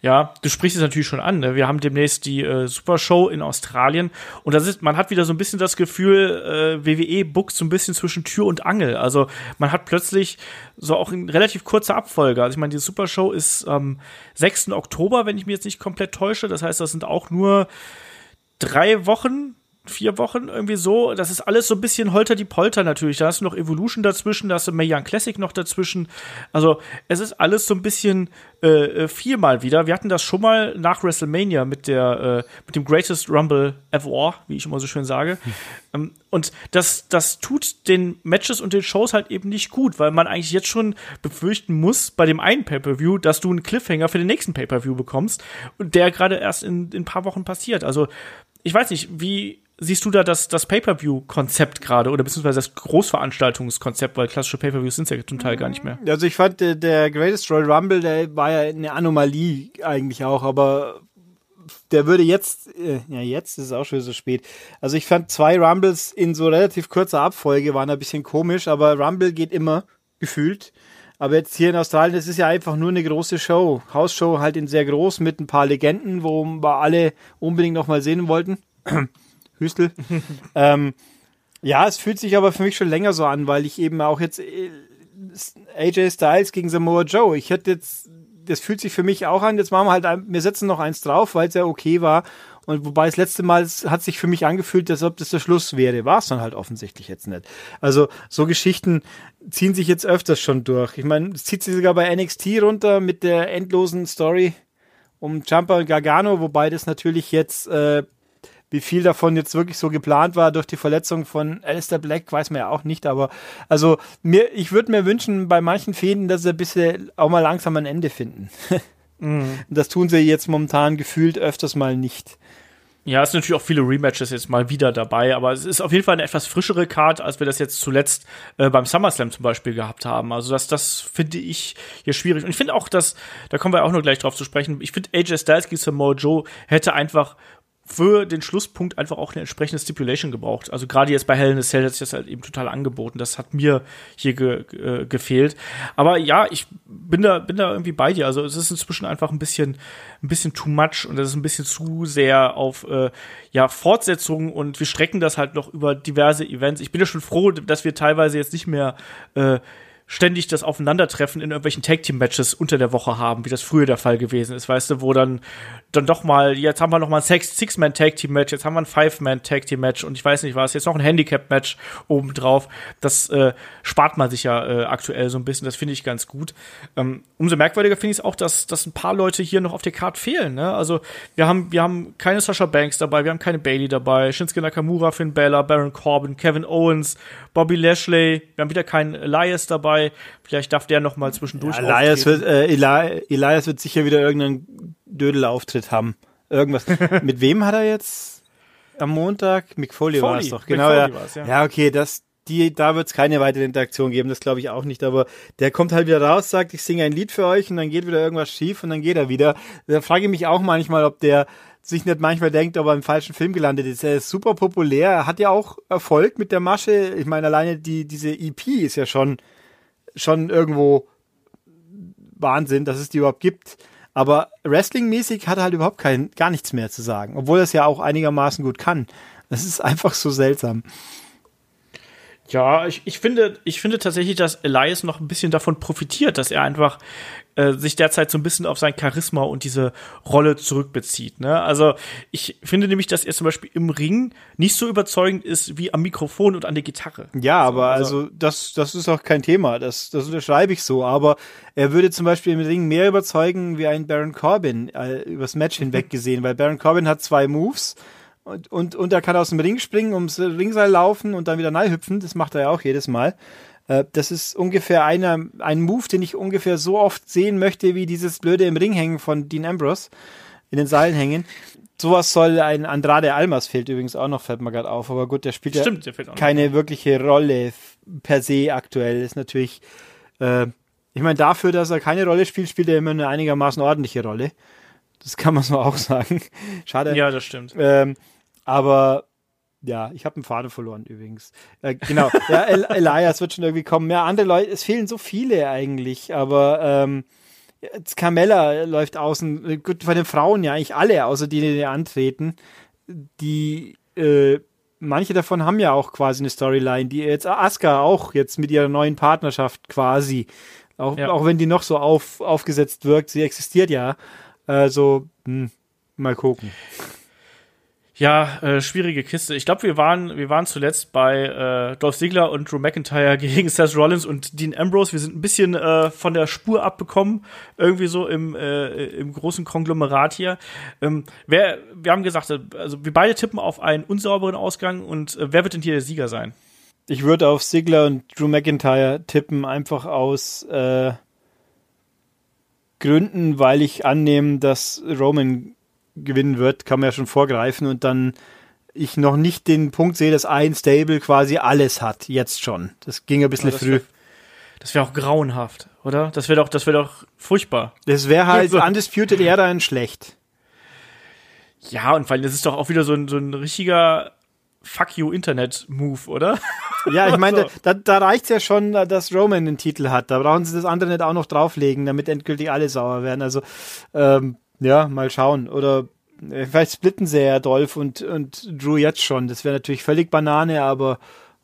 Ja, du sprichst es natürlich schon an. Ne? Wir haben demnächst die äh, Super Show in Australien und das ist, man hat wieder so ein bisschen das Gefühl, äh, WWE buckt so ein bisschen zwischen Tür und Angel. Also man hat plötzlich so auch in relativ kurzer Abfolge. Also ich meine, die Super Show ist am 6. Oktober, wenn ich mich jetzt nicht komplett täusche. Das heißt, das sind auch nur drei Wochen vier Wochen irgendwie so. Das ist alles so ein bisschen holter die Polter natürlich. Da hast du noch Evolution dazwischen, da hast du Mayan Classic noch dazwischen. Also es ist alles so ein bisschen äh, äh, viermal wieder. Wir hatten das schon mal nach WrestleMania mit der äh, mit dem Greatest Rumble Ever, wie ich immer so schön sage. Hm. Ähm, und das das tut den Matches und den Shows halt eben nicht gut, weil man eigentlich jetzt schon befürchten muss bei dem einen Pay-per-View, dass du einen Cliffhanger für den nächsten Pay-per-View bekommst und der gerade erst in, in ein paar Wochen passiert. Also ich weiß nicht, wie siehst du da das, das Pay-Per-View-Konzept gerade oder beziehungsweise das Großveranstaltungskonzept, weil klassische Pay-Per-Views sind ja zum Teil gar nicht mehr. Also ich fand, der, Greatest Royal Rumble, der war ja eine Anomalie eigentlich auch, aber der würde jetzt, äh, ja jetzt ist es auch schon so spät. Also ich fand zwei Rumbles in so relativ kurzer Abfolge waren ein bisschen komisch, aber Rumble geht immer, gefühlt. Aber jetzt hier in Australien, das ist ja einfach nur eine große Show. Hausshow halt in sehr groß mit ein paar Legenden, wo wir alle unbedingt noch mal sehen wollten. Hüstel. (laughs) ähm, ja, es fühlt sich aber für mich schon länger so an, weil ich eben auch jetzt äh, AJ Styles gegen Samoa Joe. Ich hätte jetzt, das fühlt sich für mich auch an. Jetzt machen wir halt, ein, wir setzen noch eins drauf, weil es ja okay war. Und wobei das letzte Mal hat sich für mich angefühlt, als ob das der Schluss wäre. War es dann halt offensichtlich jetzt nicht. Also so Geschichten ziehen sich jetzt öfters schon durch. Ich meine, es zieht sich sogar bei NXT runter mit der endlosen Story um Jumper und Gargano, wobei das natürlich jetzt äh, wie viel davon jetzt wirklich so geplant war durch die Verletzung von Alistair Black, weiß man ja auch nicht. Aber also mir, ich würde mir wünschen, bei manchen Fäden, dass sie ein bisschen auch mal langsam ein Ende finden. (laughs) mhm. Das tun sie jetzt momentan gefühlt öfters mal nicht. Ja, es sind natürlich auch viele Rematches jetzt mal wieder dabei, aber es ist auf jeden Fall eine etwas frischere Card, als wir das jetzt zuletzt äh, beim SummerSlam zum Beispiel gehabt haben. Also das, das finde ich hier schwierig. Und ich finde auch, dass, da kommen wir auch noch gleich drauf zu sprechen, ich finde AJ Styles gegen Samoa Joe hätte einfach für den Schlusspunkt einfach auch eine entsprechende Stipulation gebraucht. Also gerade jetzt bei Hell in a Cell hat sich das halt eben total angeboten. Das hat mir hier ge äh, gefehlt. Aber ja, ich bin da, bin da irgendwie bei dir. Also es ist inzwischen einfach ein bisschen, ein bisschen too much und es ist ein bisschen zu sehr auf äh, ja, Fortsetzungen und wir strecken das halt noch über diverse Events. Ich bin ja schon froh, dass wir teilweise jetzt nicht mehr äh, ständig das Aufeinandertreffen in irgendwelchen Tag Team Matches unter der Woche haben, wie das früher der Fall gewesen ist, weißt du, wo dann dann doch mal jetzt haben wir noch mal ein Six Man Tag Team Match, jetzt haben wir ein Five Man Tag Team Match und ich weiß nicht was, jetzt noch ein Handicap Match obendrauf. Das äh, spart man sich ja äh, aktuell so ein bisschen, das finde ich ganz gut. Ähm, umso merkwürdiger finde ich es auch, dass dass ein paar Leute hier noch auf der Karte fehlen, ne? Also, wir haben wir haben keine Sasha Banks dabei, wir haben keine Bailey dabei, Shinsuke Nakamura, Finn Balor, Baron Corbin, Kevin Owens, Bobby Lashley, wir haben wieder keinen Elias dabei. Vielleicht darf der noch mal zwischendurch ja, Elias wird, äh, Eli Elias wird sicher wieder irgendeinen Dödelauftritt haben. Irgendwas. (laughs) Mit wem hat er jetzt am Montag? Mick Foley, Foley war es doch. Genau, ja. ja. ja. okay, das, die, da wird es keine weitere Interaktion geben, das glaube ich auch nicht. Aber der kommt halt wieder raus, sagt, ich singe ein Lied für euch und dann geht wieder irgendwas schief und dann geht er wieder. Da frage ich mich auch manchmal, ob der sich nicht manchmal denkt, ob er im falschen Film gelandet ist. Er ist super populär, er hat ja auch Erfolg mit der Masche. Ich meine, alleine die, diese EP ist ja schon, schon irgendwo Wahnsinn, dass es die überhaupt gibt. Aber Wrestling-mäßig hat er halt überhaupt kein, gar nichts mehr zu sagen, obwohl er es ja auch einigermaßen gut kann. Das ist (laughs) einfach so seltsam. Ja, ich, ich finde, ich finde tatsächlich, dass Elias noch ein bisschen davon profitiert, dass er einfach äh, sich derzeit so ein bisschen auf sein Charisma und diese Rolle zurückbezieht. Ne? Also ich finde nämlich, dass er zum Beispiel im Ring nicht so überzeugend ist wie am Mikrofon und an der Gitarre. Ja, aber also, also das, das ist auch kein Thema. Das, das unterschreibe ich so. Aber er würde zum Beispiel im Ring mehr überzeugen wie ein Baron Corbin äh, übers Match (laughs) hinweg gesehen, weil Baron Corbin hat zwei Moves und, und, und er kann aus dem Ring springen, ums Ringseil laufen und dann wieder neu hüpfen. Das macht er ja auch jedes Mal. Äh, das ist ungefähr einer, ein Move, den ich ungefähr so oft sehen möchte, wie dieses blöde im Ring hängen von Dean Ambrose. In den Seilen hängen. Sowas soll ein Andrade Almas fehlt übrigens auch noch, fällt mir gerade auf. Aber gut, der spielt Stimmt, ja der keine wirkliche Rolle per se aktuell. Ist natürlich, äh, ich meine, dafür, dass er keine Rolle spielt, spielt er immer eine einigermaßen ordentliche Rolle. Das kann man so (laughs) auch sagen. Schade. Ja, das stimmt. Ähm, aber ja, ich habe einen Faden verloren übrigens. Äh, genau, ja, El (laughs) Elias wird schon irgendwie kommen. Ja, andere Leute, es fehlen so viele eigentlich, aber ähm, Carmella läuft außen. Gut, bei den Frauen ja eigentlich alle, außer die, die antreten. Die, äh, manche davon haben ja auch quasi eine Storyline, die jetzt Asuka auch jetzt mit ihrer neuen Partnerschaft quasi, auch, ja. auch wenn die noch so auf, aufgesetzt wirkt, sie existiert ja. Also, hm, mal gucken. Ja, äh, schwierige Kiste. Ich glaube, wir waren, wir waren zuletzt bei äh, Dolph Ziggler und Drew McIntyre (laughs) gegen Seth Rollins und Dean Ambrose. Wir sind ein bisschen äh, von der Spur abbekommen, irgendwie so im, äh, im großen Konglomerat hier. Ähm, wer, wir haben gesagt, also wir beide tippen auf einen unsauberen Ausgang und äh, wer wird denn hier der Sieger sein? Ich würde auf Ziggler und Drew McIntyre tippen, einfach aus äh, Gründen, weil ich annehme, dass Roman gewinnen wird, kann man ja schon vorgreifen und dann ich noch nicht den Punkt sehe, dass ein Stable quasi alles hat, jetzt schon. Das ging ein bisschen ja, früh. Wär, das wäre auch grauenhaft, oder? Das wäre doch, das wäre doch furchtbar. Das wäre halt so. Undisputed Era in schlecht. Ja, und weil das ist doch auch wieder so ein, so ein richtiger Fuck you Internet-Move, oder? (laughs) Ja, ich (laughs) meine, da, da reicht's ja schon, dass Roman den Titel hat. Da brauchen sie das andere nicht auch noch drauflegen, damit endgültig alle sauer werden. Also, ähm, ja, mal schauen. Oder äh, vielleicht splitten sie ja Dolph und, und Drew jetzt schon. Das wäre natürlich völlig Banane, aber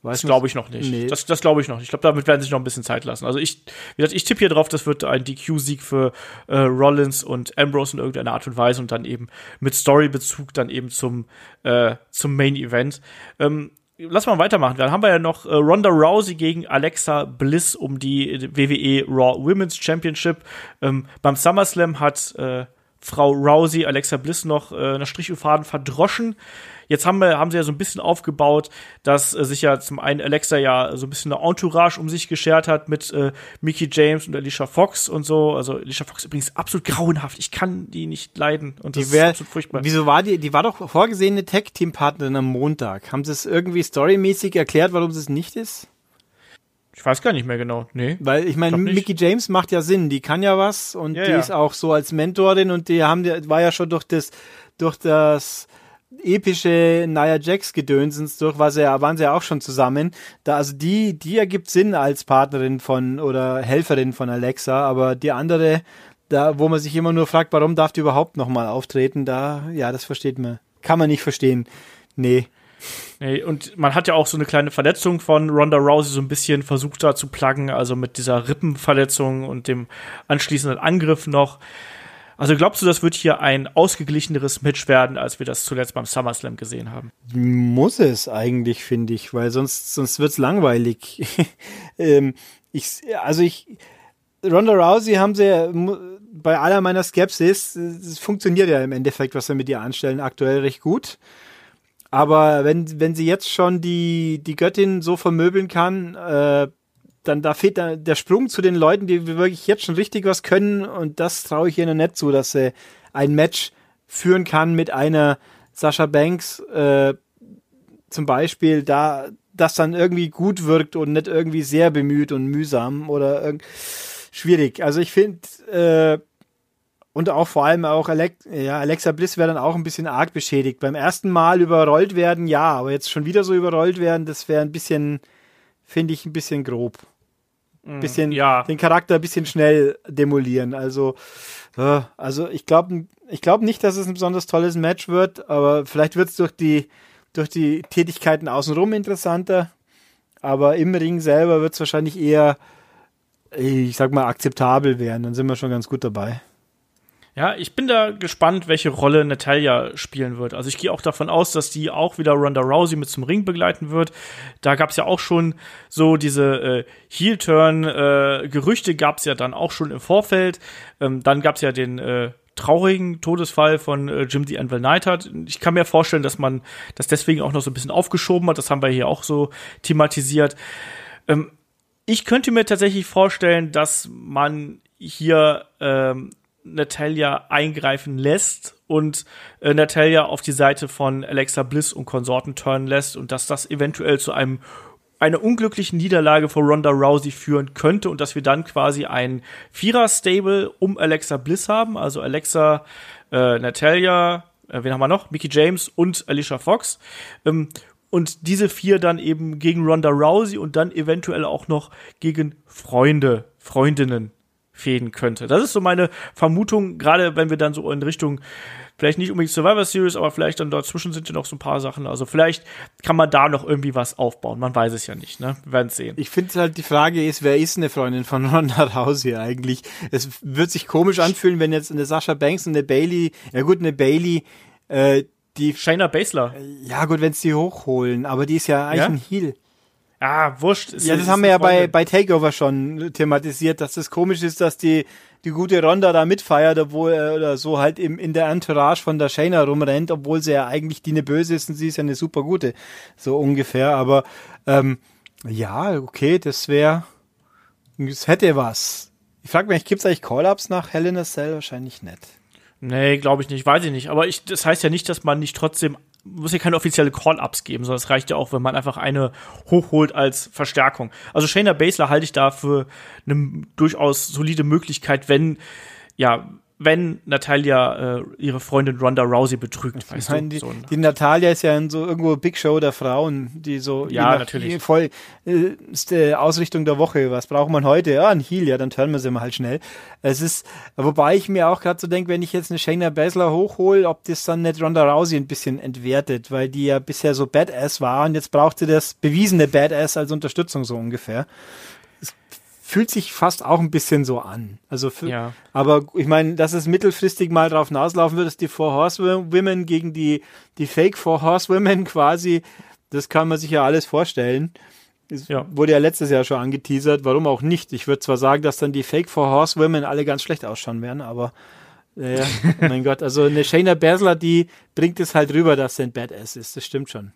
Weiß das glaube ich noch nicht. Nee. Das, das glaube ich noch nicht. Ich glaube, damit werden sie sich noch ein bisschen Zeit lassen. Also ich, wie gesagt, ich tippe hier drauf, das wird ein DQ-Sieg für äh, Rollins und Ambrose in irgendeiner Art und Weise und dann eben mit Storybezug dann eben zum, äh, zum Main Event. Ähm, lass mal weitermachen. Dann haben wir ja noch äh, Ronda Rousey gegen Alexa Bliss um die WWE Raw Women's Championship. Ähm, beim SummerSlam hat äh, Frau Rousey, Alexa Bliss noch äh, eine Strichfaden verdroschen. Jetzt haben wir, haben sie ja so ein bisschen aufgebaut, dass äh, sich ja zum einen Alexa ja so ein bisschen eine Entourage um sich geschert hat mit äh, Mickey James und Alicia Fox und so. Also Alicia Fox übrigens absolut grauenhaft. Ich kann die nicht leiden und das wär, ist absolut furchtbar. Wieso war die, die war doch vorgesehene Tag-Team-Partnerin am Montag. Haben sie es irgendwie storymäßig erklärt, warum es nicht ist? Ich weiß gar nicht mehr genau. Nee. Weil ich meine, Mickey James macht ja Sinn, die kann ja was und ja, die ja. ist auch so als Mentorin und die haben war ja schon durch das durch das epische Nia Jax Gedönsens durch, was ja, waren sie ja auch schon zusammen. Da, also die, die ergibt Sinn als Partnerin von oder Helferin von Alexa, aber die andere, da, wo man sich immer nur fragt, warum darf die überhaupt nochmal auftreten, da, ja, das versteht man. Kann man nicht verstehen. Nee. Nee, und man hat ja auch so eine kleine Verletzung von Ronda Rousey so ein bisschen versucht da zu pluggen, also mit dieser Rippenverletzung und dem anschließenden Angriff noch. Also glaubst du, das wird hier ein ausgeglicheneres Match werden, als wir das zuletzt beim SummerSlam gesehen haben? Muss es eigentlich, finde ich, weil sonst, sonst wird's langweilig. (laughs) ähm, ich, also ich, Ronda Rousey haben sie bei aller meiner Skepsis, es funktioniert ja im Endeffekt, was wir mit ihr anstellen, aktuell recht gut. Aber wenn, wenn sie jetzt schon die, die Göttin so vermöbeln kann, äh, dann da fehlt da der Sprung zu den Leuten, die wirklich jetzt schon richtig was können und das traue ich ihnen nicht zu, dass sie ein Match führen kann mit einer Sascha Banks äh, zum Beispiel, da das dann irgendwie gut wirkt und nicht irgendwie sehr bemüht und mühsam oder schwierig. Also ich finde äh, und auch vor allem auch Alex ja, Alexa Bliss wäre dann auch ein bisschen arg beschädigt. Beim ersten Mal überrollt werden, ja, aber jetzt schon wieder so überrollt werden, das wäre ein bisschen, finde ich, ein bisschen grob. Mhm. bisschen ja. den Charakter ein bisschen schnell demolieren. Also, äh, also ich glaube ich glaub nicht, dass es ein besonders tolles Match wird, aber vielleicht wird es durch die, durch die Tätigkeiten außenrum interessanter. Aber im Ring selber wird es wahrscheinlich eher, ich sag mal, akzeptabel werden. Dann sind wir schon ganz gut dabei. Ja, ich bin da gespannt, welche Rolle Natalia spielen wird. Also ich gehe auch davon aus, dass die auch wieder Ronda Rousey mit zum Ring begleiten wird. Da gab es ja auch schon so diese äh, Heel-Turn-Gerüchte, äh, gab es ja dann auch schon im Vorfeld. Ähm, dann gab es ja den äh, traurigen Todesfall von äh, Jim the Anvil Neidhart. Ich kann mir vorstellen, dass man das deswegen auch noch so ein bisschen aufgeschoben hat. Das haben wir hier auch so thematisiert. Ähm, ich könnte mir tatsächlich vorstellen, dass man hier ähm, Natalia eingreifen lässt und äh, Natalia auf die Seite von Alexa Bliss und Konsorten turnen lässt und dass das eventuell zu einem einer unglücklichen Niederlage vor Ronda Rousey führen könnte und dass wir dann quasi ein Vierer-Stable um Alexa Bliss haben, also Alexa, äh, Natalia, äh, wen haben wir noch? Mickey James und Alicia Fox. Ähm, und diese vier dann eben gegen Ronda Rousey und dann eventuell auch noch gegen Freunde, Freundinnen fäden könnte. Das ist so meine Vermutung, gerade wenn wir dann so in Richtung vielleicht nicht unbedingt Survivor Series, aber vielleicht dann dazwischen sind ja noch so ein paar Sachen. Also vielleicht kann man da noch irgendwie was aufbauen. Man weiß es ja nicht, ne? Wir werden es sehen. Ich finde halt, die Frage ist, wer ist eine Freundin von Ronda Rousey eigentlich? Es wird sich komisch anfühlen, wenn jetzt eine Sascha Banks und eine Bailey, ja gut, eine Bailey, äh, die Shayna Baszler. Ja, gut, wenn sie hochholen, aber die ist ja eigentlich ja? ein Heel. Ah, wurscht. Ist, ja, das haben wir ja bei, bei Takeover schon thematisiert, dass das komisch ist, dass die, die gute Ronda da mitfeiert, obwohl, äh, oder so halt im, in der Entourage von der Shayna rumrennt, obwohl sie ja eigentlich die eine böse ist und sie ist ja eine super gute. So ungefähr. Aber ähm, ja, okay, das wäre. Es hätte was. Ich frage mich, gibt es eigentlich Call-Ups nach Hell in a Cell? Wahrscheinlich nicht. Nee, glaube ich nicht, weiß ich nicht. Aber ich, das heißt ja nicht, dass man nicht trotzdem muss ja keine offizielle Call-Ups geben, sondern es reicht ja auch, wenn man einfach eine hochholt als Verstärkung. Also Shayna Baszler halte ich da für eine durchaus solide Möglichkeit, wenn ja wenn Natalia äh, ihre Freundin Ronda Rousey betrügt. Weißt meine, du? Die, so die, Natalia ist ja in so irgendwo Big Show der Frauen, die so ja natürlich voll äh, ist die Ausrichtung der Woche. Was braucht man heute? Ja, ein Heal, ja, dann turnen wir sie mal halt schnell. Es ist, wobei ich mir auch gerade so denke, wenn ich jetzt eine Shayna Baszler hochhole, ob das dann nicht Ronda Rousey ein bisschen entwertet, weil die ja bisher so Badass war und jetzt braucht sie das bewiesene Badass als Unterstützung so ungefähr fühlt sich fast auch ein bisschen so an. Also für, ja. aber ich meine, dass es mittelfristig mal drauf hinauslaufen wird, dass die Four Horsewomen gegen die, die Fake Four Horsewomen (laughs) quasi, das kann man sich ja alles vorstellen. Es ja. wurde ja letztes Jahr schon angeteasert, warum auch nicht. Ich würde zwar sagen, dass dann die Fake Four Horsewomen alle ganz schlecht ausschauen werden, aber äh, (laughs) mein Gott, also eine Shayna Baszler, die bringt es halt rüber, dass sie ein Badass ist, das stimmt schon.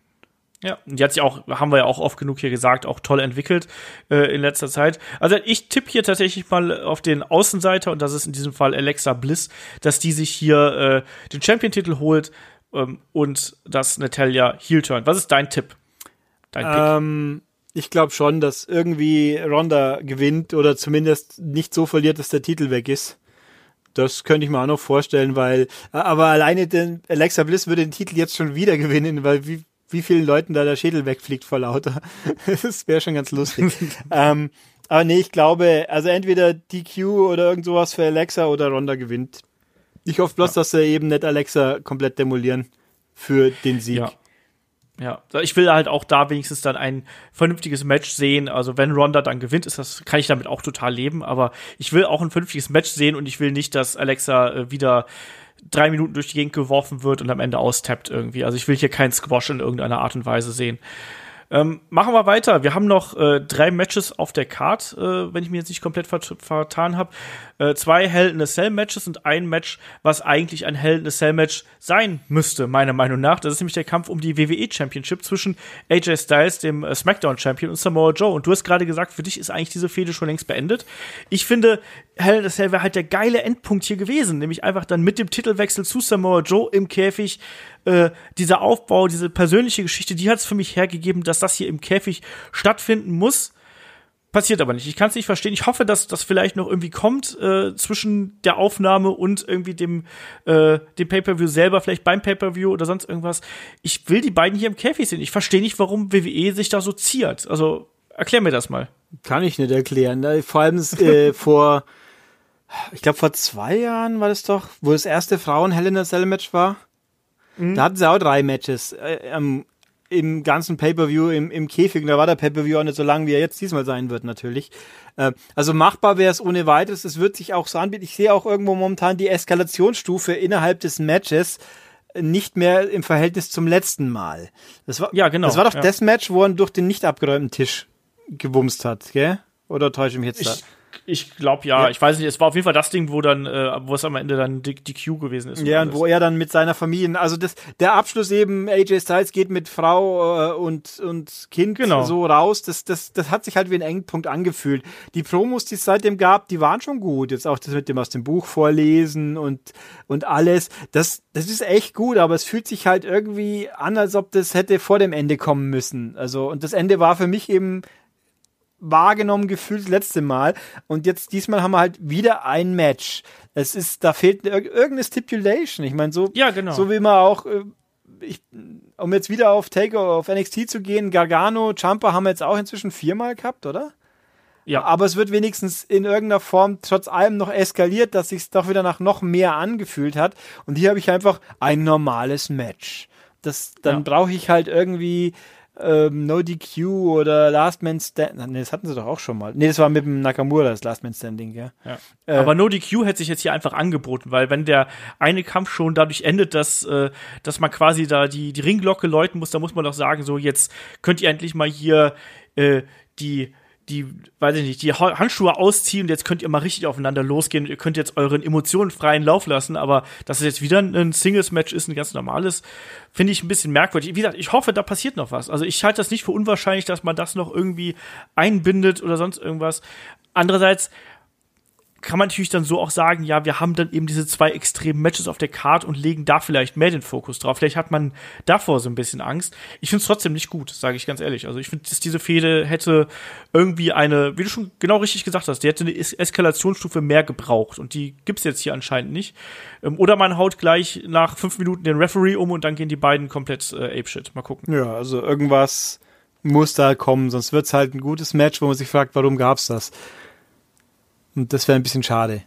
Ja, die hat sich auch, haben wir ja auch oft genug hier gesagt, auch toll entwickelt äh, in letzter Zeit. Also ich tippe hier tatsächlich mal auf den Außenseiter, und das ist in diesem Fall Alexa Bliss, dass die sich hier äh, den Champion-Titel holt ähm, und dass Natalia heel turnt. Was ist dein Tipp? Dein ähm, ich glaube schon, dass irgendwie Ronda gewinnt oder zumindest nicht so verliert, dass der Titel weg ist Das könnte ich mir auch noch vorstellen, weil, aber alleine den Alexa Bliss würde den Titel jetzt schon wieder gewinnen, weil wie, wie vielen Leuten da der Schädel wegfliegt vor lauter. (laughs) das wäre schon ganz lustig. (laughs) ähm, aber nee, ich glaube, also entweder DQ oder irgend sowas für Alexa oder Ronda gewinnt. Ich hoffe bloß, ja. dass sie eben nicht Alexa komplett demolieren für den Sieg. Ja. Ja, ich will halt auch da wenigstens dann ein vernünftiges Match sehen. Also wenn Ronda dann gewinnt, ist das, kann ich damit auch total leben. Aber ich will auch ein vernünftiges Match sehen und ich will nicht, dass Alexa äh, wieder drei Minuten durch die Gegend geworfen wird und am Ende austappt irgendwie. Also ich will hier keinen Squash in irgendeiner Art und Weise sehen. Ähm, machen wir weiter. Wir haben noch äh, drei Matches auf der Card, äh, wenn ich mir jetzt nicht komplett vert vertan habe. Äh, zwei Hell in a Cell Matches und ein Match, was eigentlich ein Hell in a Cell Match sein müsste, meiner Meinung nach. Das ist nämlich der Kampf um die WWE Championship zwischen AJ Styles, dem äh, SmackDown Champion, und Samoa Joe. Und du hast gerade gesagt, für dich ist eigentlich diese Fehde schon längst beendet. Ich finde, Hell in a Cell wäre halt der geile Endpunkt hier gewesen, nämlich einfach dann mit dem Titelwechsel zu Samoa Joe im Käfig äh, dieser Aufbau, diese persönliche Geschichte, die hat es für mich hergegeben, dass das hier im Käfig stattfinden muss. Passiert aber nicht. Ich kann es nicht verstehen. Ich hoffe, dass das vielleicht noch irgendwie kommt äh, zwischen der Aufnahme und irgendwie dem, äh, dem Pay-Per-View selber, vielleicht beim Pay-Per-View oder sonst irgendwas. Ich will die beiden hier im Käfig sehen. Ich verstehe nicht, warum WWE sich da so ziert. Also erklär mir das mal. Kann ich nicht erklären. Vor allem äh, (laughs) vor, ich glaube vor zwei Jahren war das doch, wo das erste Frauen-Hell in a Cell Match war. Mhm. Da hatten sie auch drei Matches äh, ähm, im ganzen Pay-Per-View im, im Käfig. Und da war der Pay-Per-View auch nicht so lang, wie er jetzt diesmal sein wird, natürlich. Äh, also machbar wäre es ohne weiteres. Es wird sich auch so anbieten. Ich sehe auch irgendwo momentan die Eskalationsstufe innerhalb des Matches nicht mehr im Verhältnis zum letzten Mal. Das war, ja, genau. Das war doch ja. das Match, wo er durch den nicht abgeräumten Tisch gewumst hat, gell? Oder täusche ich mich jetzt ich, da? Ich glaube ja. ja. Ich weiß nicht, es war auf jeden Fall das Ding, wo dann, äh, wo es am Ende dann die, die Q gewesen ist. Ja, und wo er dann mit seiner Familie, also das, der Abschluss eben, AJ Styles geht mit Frau äh, und, und Kind genau. so raus, das, das, das hat sich halt wie ein Engpunkt angefühlt. Die Promos, die es seitdem gab, die waren schon gut. Jetzt auch das mit dem aus dem Buch vorlesen und, und alles. Das, das ist echt gut, aber es fühlt sich halt irgendwie an, als ob das hätte vor dem Ende kommen müssen. Also, und das Ende war für mich eben wahrgenommen gefühlt das letzte Mal. Und jetzt diesmal haben wir halt wieder ein Match. Es ist, da fehlt irgendeine Stipulation. Ich meine, so, ja, genau. so wie man auch, äh, ich, um jetzt wieder auf Take auf NXT zu gehen, Gargano, Champa haben wir jetzt auch inzwischen viermal gehabt, oder? Ja. Aber es wird wenigstens in irgendeiner Form trotz allem noch eskaliert, dass sich doch wieder nach noch mehr angefühlt hat. Und hier habe ich einfach ein normales Match. Das, dann ja. brauche ich halt irgendwie ähm, No DQ oder Last Man Standing. Nee, das hatten sie doch auch schon mal. Nee, das war mit dem Nakamura, das Last Man Standing, ja. ja. Äh, Aber No DQ hätte sich jetzt hier einfach angeboten, weil wenn der eine Kampf schon dadurch endet, dass, äh, dass man quasi da die, die Ringglocke läuten muss, dann muss man doch sagen, so jetzt könnt ihr endlich mal hier äh, die die, weiß ich nicht, die Handschuhe ausziehen und jetzt könnt ihr mal richtig aufeinander losgehen und ihr könnt jetzt euren Emotionen freien Lauf lassen, aber dass es jetzt wieder ein Singles-Match ist, ein ganz normales, finde ich ein bisschen merkwürdig. Wie gesagt, ich hoffe, da passiert noch was. Also ich halte das nicht für unwahrscheinlich, dass man das noch irgendwie einbindet oder sonst irgendwas. Andererseits, kann man natürlich dann so auch sagen, ja, wir haben dann eben diese zwei extremen Matches auf der Card und legen da vielleicht mehr den Fokus drauf. Vielleicht hat man davor so ein bisschen Angst. Ich finde es trotzdem nicht gut, sage ich ganz ehrlich. Also ich finde, dass diese Fehde hätte irgendwie eine, wie du schon genau richtig gesagt hast, die hätte eine Eskalationsstufe mehr gebraucht und die gibt's jetzt hier anscheinend nicht. Ähm, oder man haut gleich nach fünf Minuten den Referee um und dann gehen die beiden komplett äh, apeshit. Mal gucken. Ja, also irgendwas muss da kommen, sonst wird's halt ein gutes Match, wo man sich fragt, warum gab's das? Und das wäre ein bisschen schade.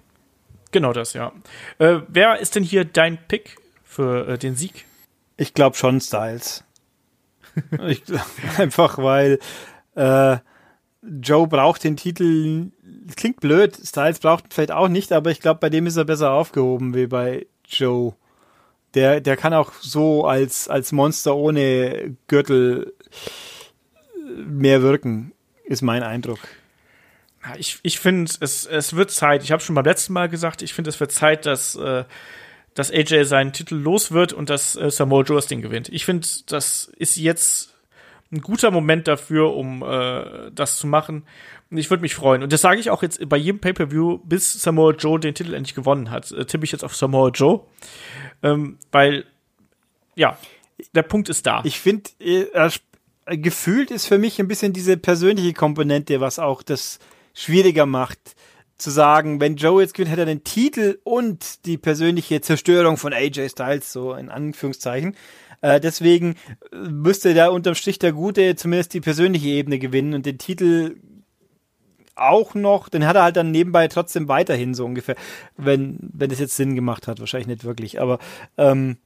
Genau das, ja. Äh, wer ist denn hier dein Pick für äh, den Sieg? Ich glaube schon Styles. ich, (laughs) einfach weil äh, Joe braucht den Titel. Klingt blöd, Styles braucht vielleicht auch nicht, aber ich glaube, bei dem ist er besser aufgehoben wie bei Joe. Der, der kann auch so als, als Monster ohne Gürtel mehr wirken, ist mein Eindruck ich, ich finde, es, es wird Zeit. Ich habe schon beim letzten Mal gesagt, ich finde, es wird Zeit, dass, äh, dass AJ seinen Titel los wird und dass äh, Samoa Joe das Ding gewinnt. Ich finde, das ist jetzt ein guter Moment dafür, um äh, das zu machen. Und ich würde mich freuen. Und das sage ich auch jetzt bei jedem Pay-Per-View, bis Samoa Joe den Titel endlich gewonnen hat. Äh, tippe ich jetzt auf Samoa Joe. Ähm, weil, ja, der Punkt ist da. Ich finde, äh, gefühlt ist für mich ein bisschen diese persönliche Komponente, was auch das schwieriger macht, zu sagen, wenn Joe jetzt gewinnt, hätte er den Titel und die persönliche Zerstörung von AJ Styles, so in Anführungszeichen. Äh, deswegen müsste da unterm Strich der Gute zumindest die persönliche Ebene gewinnen und den Titel auch noch, den hat er halt dann nebenbei trotzdem weiterhin so ungefähr, wenn, wenn es jetzt Sinn gemacht hat, wahrscheinlich nicht wirklich, aber ähm,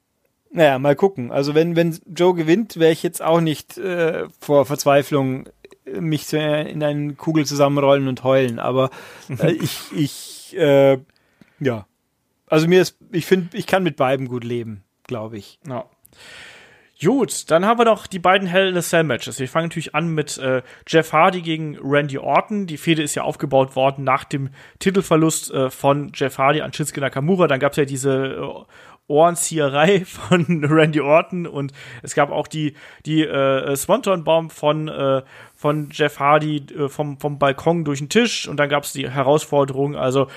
naja, mal gucken. Also wenn, wenn Joe gewinnt, wäre ich jetzt auch nicht äh, vor Verzweiflung mich in eine Kugel zusammenrollen und heulen, aber (laughs) äh, ich, ich, äh, ja. Also mir ist, ich finde, ich kann mit beiden gut leben, glaube ich. Ja. Gut, dann haben wir noch die beiden Hell in a Cell Matches. Wir fangen natürlich an mit äh, Jeff Hardy gegen Randy Orton. Die Fehde ist ja aufgebaut worden nach dem Titelverlust äh, von Jeff Hardy an Shinsuke Nakamura. Dann gab es ja diese äh, Ohrenzieherei (laughs) von Randy Orton und es gab auch die die äh, Swanton Bomb von äh, von Jeff Hardy äh, vom vom Balkon durch den Tisch und dann gab es die Herausforderung also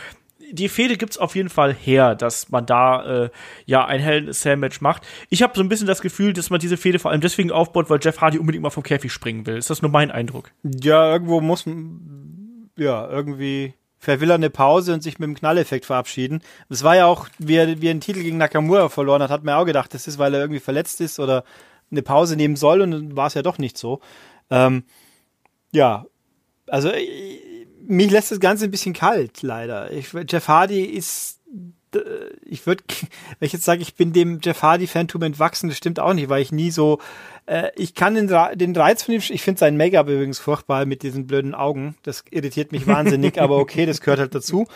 die Fehde gibt's auf jeden Fall her, dass man da äh, ja ein Hell in Match macht. Ich habe so ein bisschen das Gefühl, dass man diese Fehde vor allem deswegen aufbaut, weil Jeff Hardy unbedingt mal vom Käfig springen will. Ist das nur mein Eindruck? Ja, irgendwo muss ja irgendwie Er eine Pause und sich mit dem Knalleffekt verabschieden. Es war ja auch, wie er, wie er den Titel gegen Nakamura verloren hat, hat man auch gedacht, das ist, weil er irgendwie verletzt ist oder eine Pause nehmen soll und dann war es ja doch nicht so. Ähm, ja, also mich lässt das Ganze ein bisschen kalt, leider. Ich, Jeff Hardy ist, ich würde, (laughs) wenn ich jetzt sage, ich bin dem Jeff Hardy-Fantum entwachsen, das stimmt auch nicht, weil ich nie so, äh, ich kann den, den Reiz von ihm, ich finde sein Make-up übrigens furchtbar mit diesen blöden Augen, das irritiert mich wahnsinnig, aber okay, das gehört halt dazu.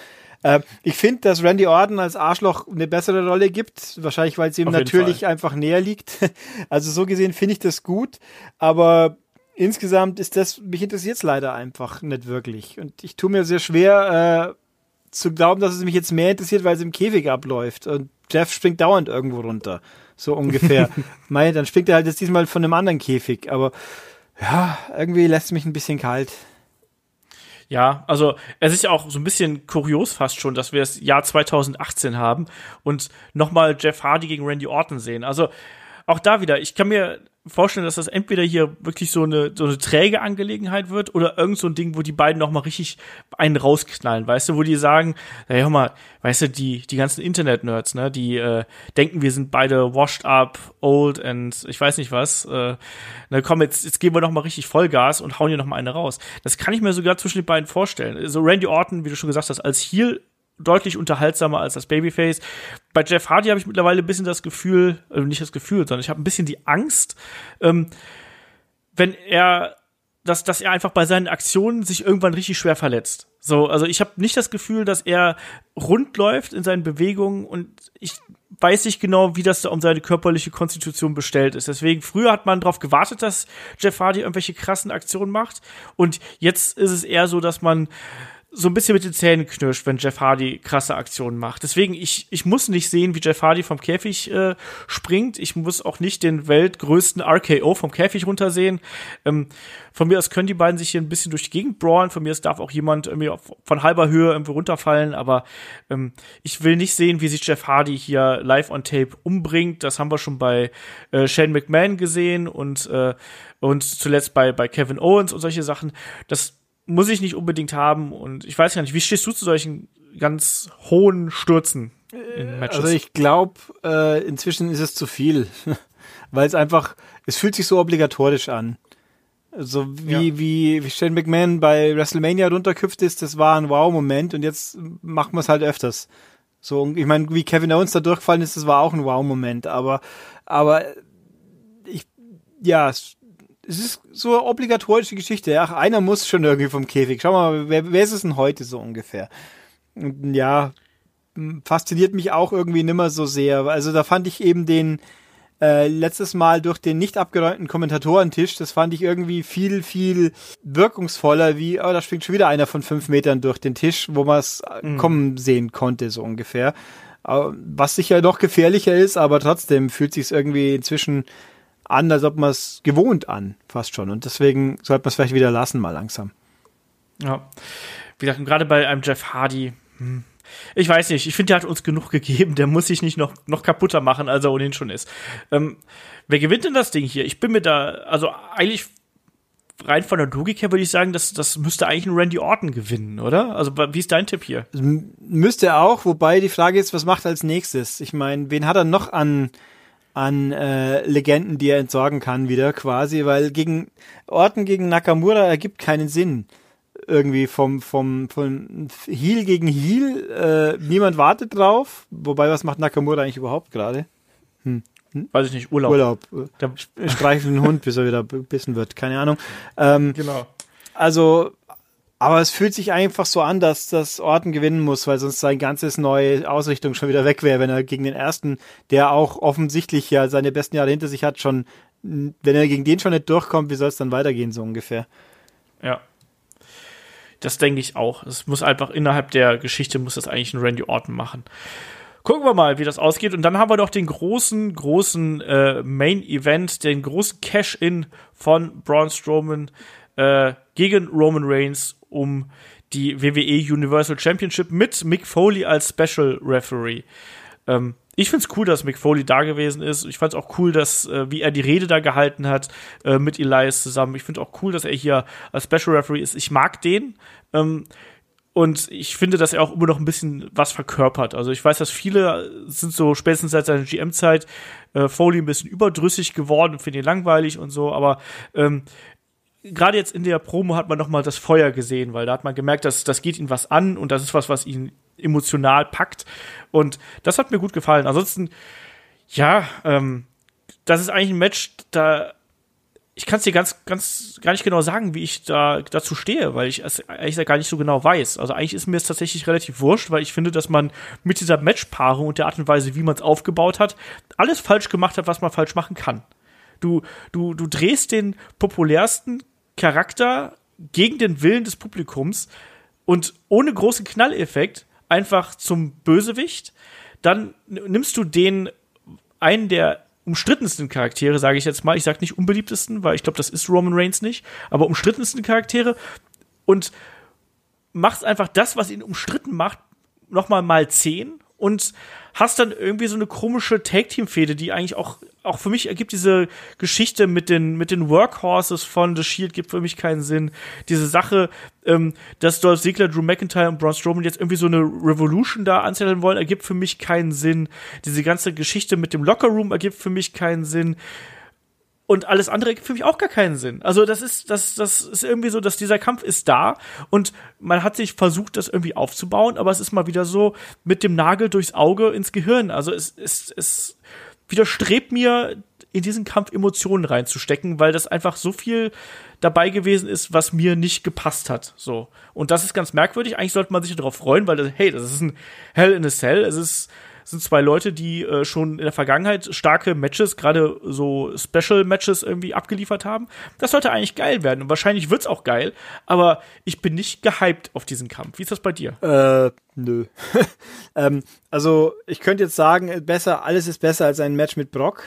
Äh, ich finde, dass Randy Orton als Arschloch eine bessere Rolle gibt, wahrscheinlich, weil es ihm natürlich Fall. einfach näher liegt. (laughs) Also so gesehen finde ich das gut, aber insgesamt ist das, mich interessiert es leider einfach nicht wirklich. Und ich tue mir sehr schwer äh, zu glauben, dass es mich jetzt mehr interessiert, weil es im Käfig abläuft. Und Jeff springt dauernd irgendwo runter. So ungefähr. (laughs) Mei, dann springt er halt jetzt diesmal von einem anderen Käfig. Aber ja, irgendwie lässt es mich ein bisschen kalt. Ja, also es ist ja auch so ein bisschen kurios fast schon, dass wir das Jahr 2018 haben und nochmal Jeff Hardy gegen Randy Orton sehen. Also auch da wieder, ich kann mir vorstellen, dass das entweder hier wirklich so eine, so eine träge Angelegenheit wird oder irgend so ein Ding, wo die beiden noch mal richtig einen rausknallen, weißt du, wo die sagen, ja, hör mal, weißt du, die, die ganzen Internet-Nerds, ne, die äh, denken, wir sind beide washed up, old and ich weiß nicht was, äh, na komm, jetzt, jetzt geben wir noch mal richtig Vollgas und hauen hier noch mal eine raus. Das kann ich mir sogar zwischen den beiden vorstellen. So Randy Orton, wie du schon gesagt hast, als Heel deutlich unterhaltsamer als das Babyface. Bei Jeff Hardy habe ich mittlerweile ein bisschen das Gefühl, also nicht das Gefühl, sondern ich habe ein bisschen die Angst, ähm, wenn er dass, dass er einfach bei seinen Aktionen sich irgendwann richtig schwer verletzt. So, also ich habe nicht das Gefühl, dass er rund läuft in seinen Bewegungen und ich weiß nicht genau, wie das da um seine körperliche Konstitution bestellt ist. Deswegen, früher hat man darauf gewartet, dass Jeff Hardy irgendwelche krassen Aktionen macht und jetzt ist es eher so, dass man so ein bisschen mit den Zähnen knirscht, wenn Jeff Hardy krasse Aktionen macht. Deswegen, ich, ich muss nicht sehen, wie Jeff Hardy vom Käfig äh, springt. Ich muss auch nicht den weltgrößten RKO vom Käfig runtersehen. Ähm, von mir aus können die beiden sich hier ein bisschen durch die Gegend brawlen. Von mir aus darf auch jemand irgendwie von halber Höhe irgendwie runterfallen. Aber ähm, ich will nicht sehen, wie sich Jeff Hardy hier live on Tape umbringt. Das haben wir schon bei äh, Shane McMahon gesehen und, äh, und zuletzt bei, bei Kevin Owens und solche Sachen. Das muss ich nicht unbedingt haben. Und ich weiß gar nicht, wie stehst du zu solchen ganz hohen Stürzen in äh, Matches? Also ich glaube, äh, inzwischen ist es zu viel. (laughs) Weil es einfach, es fühlt sich so obligatorisch an. So wie, ja. wie, wie Shane McMahon bei WrestleMania runterküpft ist, das war ein Wow-Moment und jetzt machen wir es halt öfters. So, ich meine, wie Kevin Owens da durchgefallen ist, das war auch ein Wow-Moment, aber, aber ich, ja, es ist so eine obligatorische Geschichte. Ach, einer muss schon irgendwie vom Käfig. Schau mal, wer, wer ist es denn heute so ungefähr? Und ja, fasziniert mich auch irgendwie nimmer so sehr. Also da fand ich eben den äh, letztes Mal durch den nicht abgeräumten Kommentatorentisch, das fand ich irgendwie viel, viel wirkungsvoller, wie, oh, da springt schon wieder einer von fünf Metern durch den Tisch, wo man es mhm. kommen sehen konnte, so ungefähr. Was sicher noch gefährlicher ist, aber trotzdem fühlt sich irgendwie inzwischen an, als ob man es gewohnt an, fast schon. Und deswegen sollte man es vielleicht wieder lassen, mal langsam. Ja. Wie gesagt, gerade bei einem Jeff Hardy, hm. ich weiß nicht, ich finde, der hat uns genug gegeben, der muss sich nicht noch, noch kaputter machen, als er ohnehin schon ist. Ähm, wer gewinnt denn das Ding hier? Ich bin mir da, also eigentlich rein von der Logik her würde ich sagen, dass das müsste eigentlich ein Randy Orton gewinnen, oder? Also wie ist dein Tipp hier? Müsste er auch, wobei die Frage ist, was macht er als nächstes? Ich meine, wen hat er noch an an äh, Legenden, die er entsorgen kann wieder quasi, weil gegen Orton gegen Nakamura ergibt keinen Sinn irgendwie vom vom von Heel gegen Heel. Äh, niemand wartet drauf. Wobei was macht Nakamura eigentlich überhaupt gerade? Hm. Hm? Weiß ich nicht, Urlaub. Urlaub. Der streichelt einen Hund, bis er wieder bissen wird. Keine Ahnung. Ähm, genau. Also, aber es fühlt sich einfach so an, dass das Orten gewinnen muss, weil sonst seine ganzes neue Ausrichtung schon wieder weg wäre, wenn er gegen den ersten, der auch offensichtlich ja seine besten Jahre hinter sich hat, schon, wenn er gegen den schon nicht durchkommt, wie soll es dann weitergehen, so ungefähr? Ja. Das denke ich auch. Es muss einfach innerhalb der Geschichte muss das eigentlich ein Randy Orton machen. Gucken wir mal, wie das ausgeht. Und dann haben wir doch den großen, großen äh, Main Event, den großen Cash-In von Braun Strowman äh, gegen Roman Reigns um die WWE Universal Championship mit Mick Foley als Special Referee. Ähm, ich finde es cool, dass Mick Foley da gewesen ist. Ich fand es auch cool, dass, äh, wie er die Rede da gehalten hat äh, mit Elias zusammen. Ich finde auch cool, dass er hier als Special Referee ist. Ich mag den. Ähm, und ich finde, dass er auch immer noch ein bisschen was verkörpert. Also ich weiß, dass viele sind so spätestens seit seiner GM-Zeit äh, Foley ein bisschen überdrüssig geworden und finden ihn langweilig und so, aber ähm, gerade jetzt in der Promo hat man noch mal das Feuer gesehen, weil da hat man gemerkt, dass das geht ihn was an und das ist was, was ihn emotional packt und das hat mir gut gefallen. Ansonsten, ja, ähm, das ist eigentlich ein Match, da ich kann es dir ganz, ganz gar nicht genau sagen, wie ich da dazu stehe, weil ich es ehrlich gar nicht so genau weiß. Also eigentlich ist mir es tatsächlich relativ wurscht, weil ich finde, dass man mit dieser Matchpaarung und der Art und Weise, wie man es aufgebaut hat, alles falsch gemacht hat, was man falsch machen kann. Du, du, du drehst den populärsten Charakter gegen den Willen des Publikums und ohne großen Knalleffekt einfach zum Bösewicht. Dann nimmst du den einen der umstrittensten Charaktere, sage ich jetzt mal. Ich sage nicht unbeliebtesten, weil ich glaube, das ist Roman Reigns nicht, aber umstrittensten Charaktere und machst einfach das, was ihn umstritten macht, nochmal mal zehn und hast dann irgendwie so eine komische Tag-Team-Fehde, die eigentlich auch, auch für mich ergibt diese Geschichte mit den, mit den Workhorses von The Shield gibt für mich keinen Sinn. Diese Sache, ähm, dass Dolph Ziggler, Drew McIntyre und Braun Strowman jetzt irgendwie so eine Revolution da anzetteln wollen, ergibt für mich keinen Sinn. Diese ganze Geschichte mit dem Locker Room ergibt für mich keinen Sinn und alles andere ergibt für mich auch gar keinen Sinn. Also das ist, das, das ist irgendwie so, dass dieser Kampf ist da und man hat sich versucht, das irgendwie aufzubauen, aber es ist mal wieder so mit dem Nagel durchs Auge ins Gehirn. Also es, es, es widerstrebt mir, in diesen Kampf Emotionen reinzustecken, weil das einfach so viel dabei gewesen ist, was mir nicht gepasst hat. So. Und das ist ganz merkwürdig. Eigentlich sollte man sich darauf freuen, weil, das, hey, das ist ein Hell in a Cell. Es ist, sind zwei Leute, die äh, schon in der Vergangenheit starke Matches, gerade so Special Matches irgendwie abgeliefert haben. Das sollte eigentlich geil werden und wahrscheinlich wird's auch geil, aber ich bin nicht gehypt auf diesen Kampf. Wie ist das bei dir? Äh, nö. (laughs) ähm, also ich könnte jetzt sagen, besser, alles ist besser als ein Match mit Brock.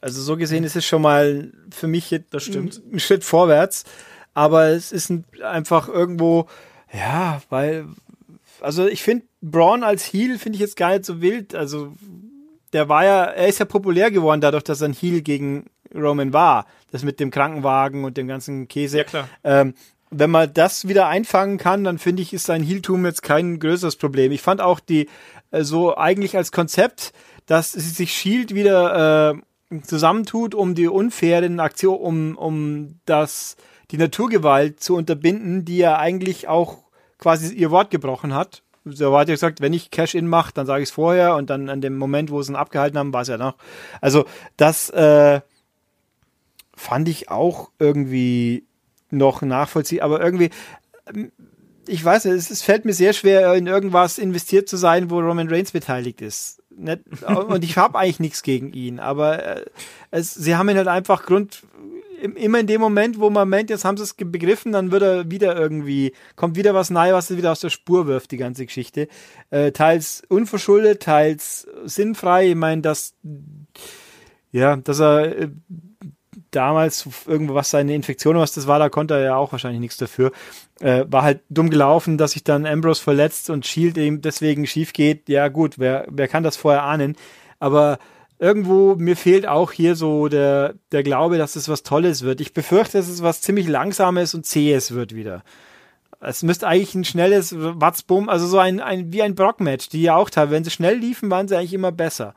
Also so gesehen ist es schon mal für mich das stimmt. Ein, Schritt vorwärts. Aber es ist ein, einfach irgendwo, ja, weil, also ich finde Braun als Heel finde ich jetzt gar nicht so wild. Also der war ja, er ist ja populär geworden dadurch, dass er ein Heel gegen Roman war. Das mit dem Krankenwagen und dem ganzen Käse. Ja, klar. Ähm, wenn man das wieder einfangen kann, dann finde ich, ist sein Heeltum jetzt kein größeres Problem. Ich fand auch die, äh, so eigentlich als Konzept, dass sie sich Shield wieder äh, zusammentut, um die unfairen Aktionen, um, um das, die Naturgewalt zu unterbinden, die ja eigentlich auch quasi ihr Wort gebrochen hat so hat ja gesagt, wenn ich Cash-In mache, dann sage ich es vorher und dann an dem Moment, wo sie ihn abgehalten haben, war es ja noch. Also das äh, fand ich auch irgendwie noch nachvollziehbar, aber irgendwie, ähm, ich weiß nicht, es, es, fällt mir sehr schwer, in irgendwas investiert zu sein, wo Roman Reigns beteiligt ist. Nicht, und ich habe (laughs) eigentlich nichts gegen ihn, aber äh, es, sie haben ihn halt einfach Grund immer in dem Moment, wo man meint, jetzt haben sie es begriffen, dann wird er wieder irgendwie, kommt wieder was Neues, was er wieder aus der Spur wirft, die ganze Geschichte. Äh, teils unverschuldet, teils sinnfrei. Ich meine, dass, ja, dass er äh, damals irgendwo was seine Infektion, was das war, da konnte er ja auch wahrscheinlich nichts dafür. Äh, war halt dumm gelaufen, dass sich dann Ambrose verletzt und Shield eben deswegen schief geht. Ja, gut, wer, wer kann das vorher ahnen? Aber irgendwo, mir fehlt auch hier so der, der Glaube, dass es was Tolles wird. Ich befürchte, dass es was ziemlich Langsames und Zähes wird wieder. Es müsste eigentlich ein schnelles Watzbumm, also so ein, ein wie ein Brock-Match, die ja auch teilweise, wenn sie schnell liefen, waren sie eigentlich immer besser.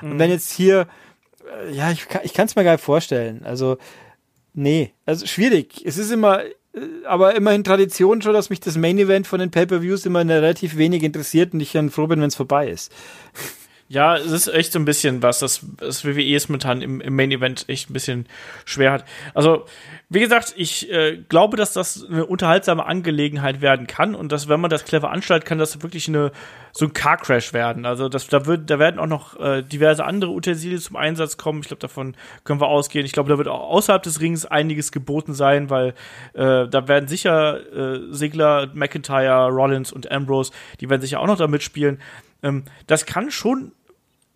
Mhm. (laughs) Und wenn jetzt hier, äh, ja, ich, ich kann es mir gar nicht vorstellen. Also, nee, also schwierig. Es ist immer, äh, aber immerhin Tradition schon, dass mich das Main Event von den Pay-Per-Views immer relativ wenig interessiert und ich dann froh bin, wenn es vorbei ist. (laughs) Ja, es ist echt so ein bisschen was, das, das WWE es momentan im, im Main Event echt ein bisschen schwer hat. Also, wie gesagt, ich äh, glaube, dass das eine unterhaltsame Angelegenheit werden kann und dass, wenn man das clever anstellt, kann das wirklich eine, so ein Car Crash werden. Also, das, da, wird, da werden auch noch äh, diverse andere Utensilien zum Einsatz kommen. Ich glaube, davon können wir ausgehen. Ich glaube, da wird auch außerhalb des Rings einiges geboten sein, weil äh, da werden sicher äh, Sigler, McIntyre, Rollins und Ambrose, die werden sicher auch noch da mitspielen. Ähm, das kann schon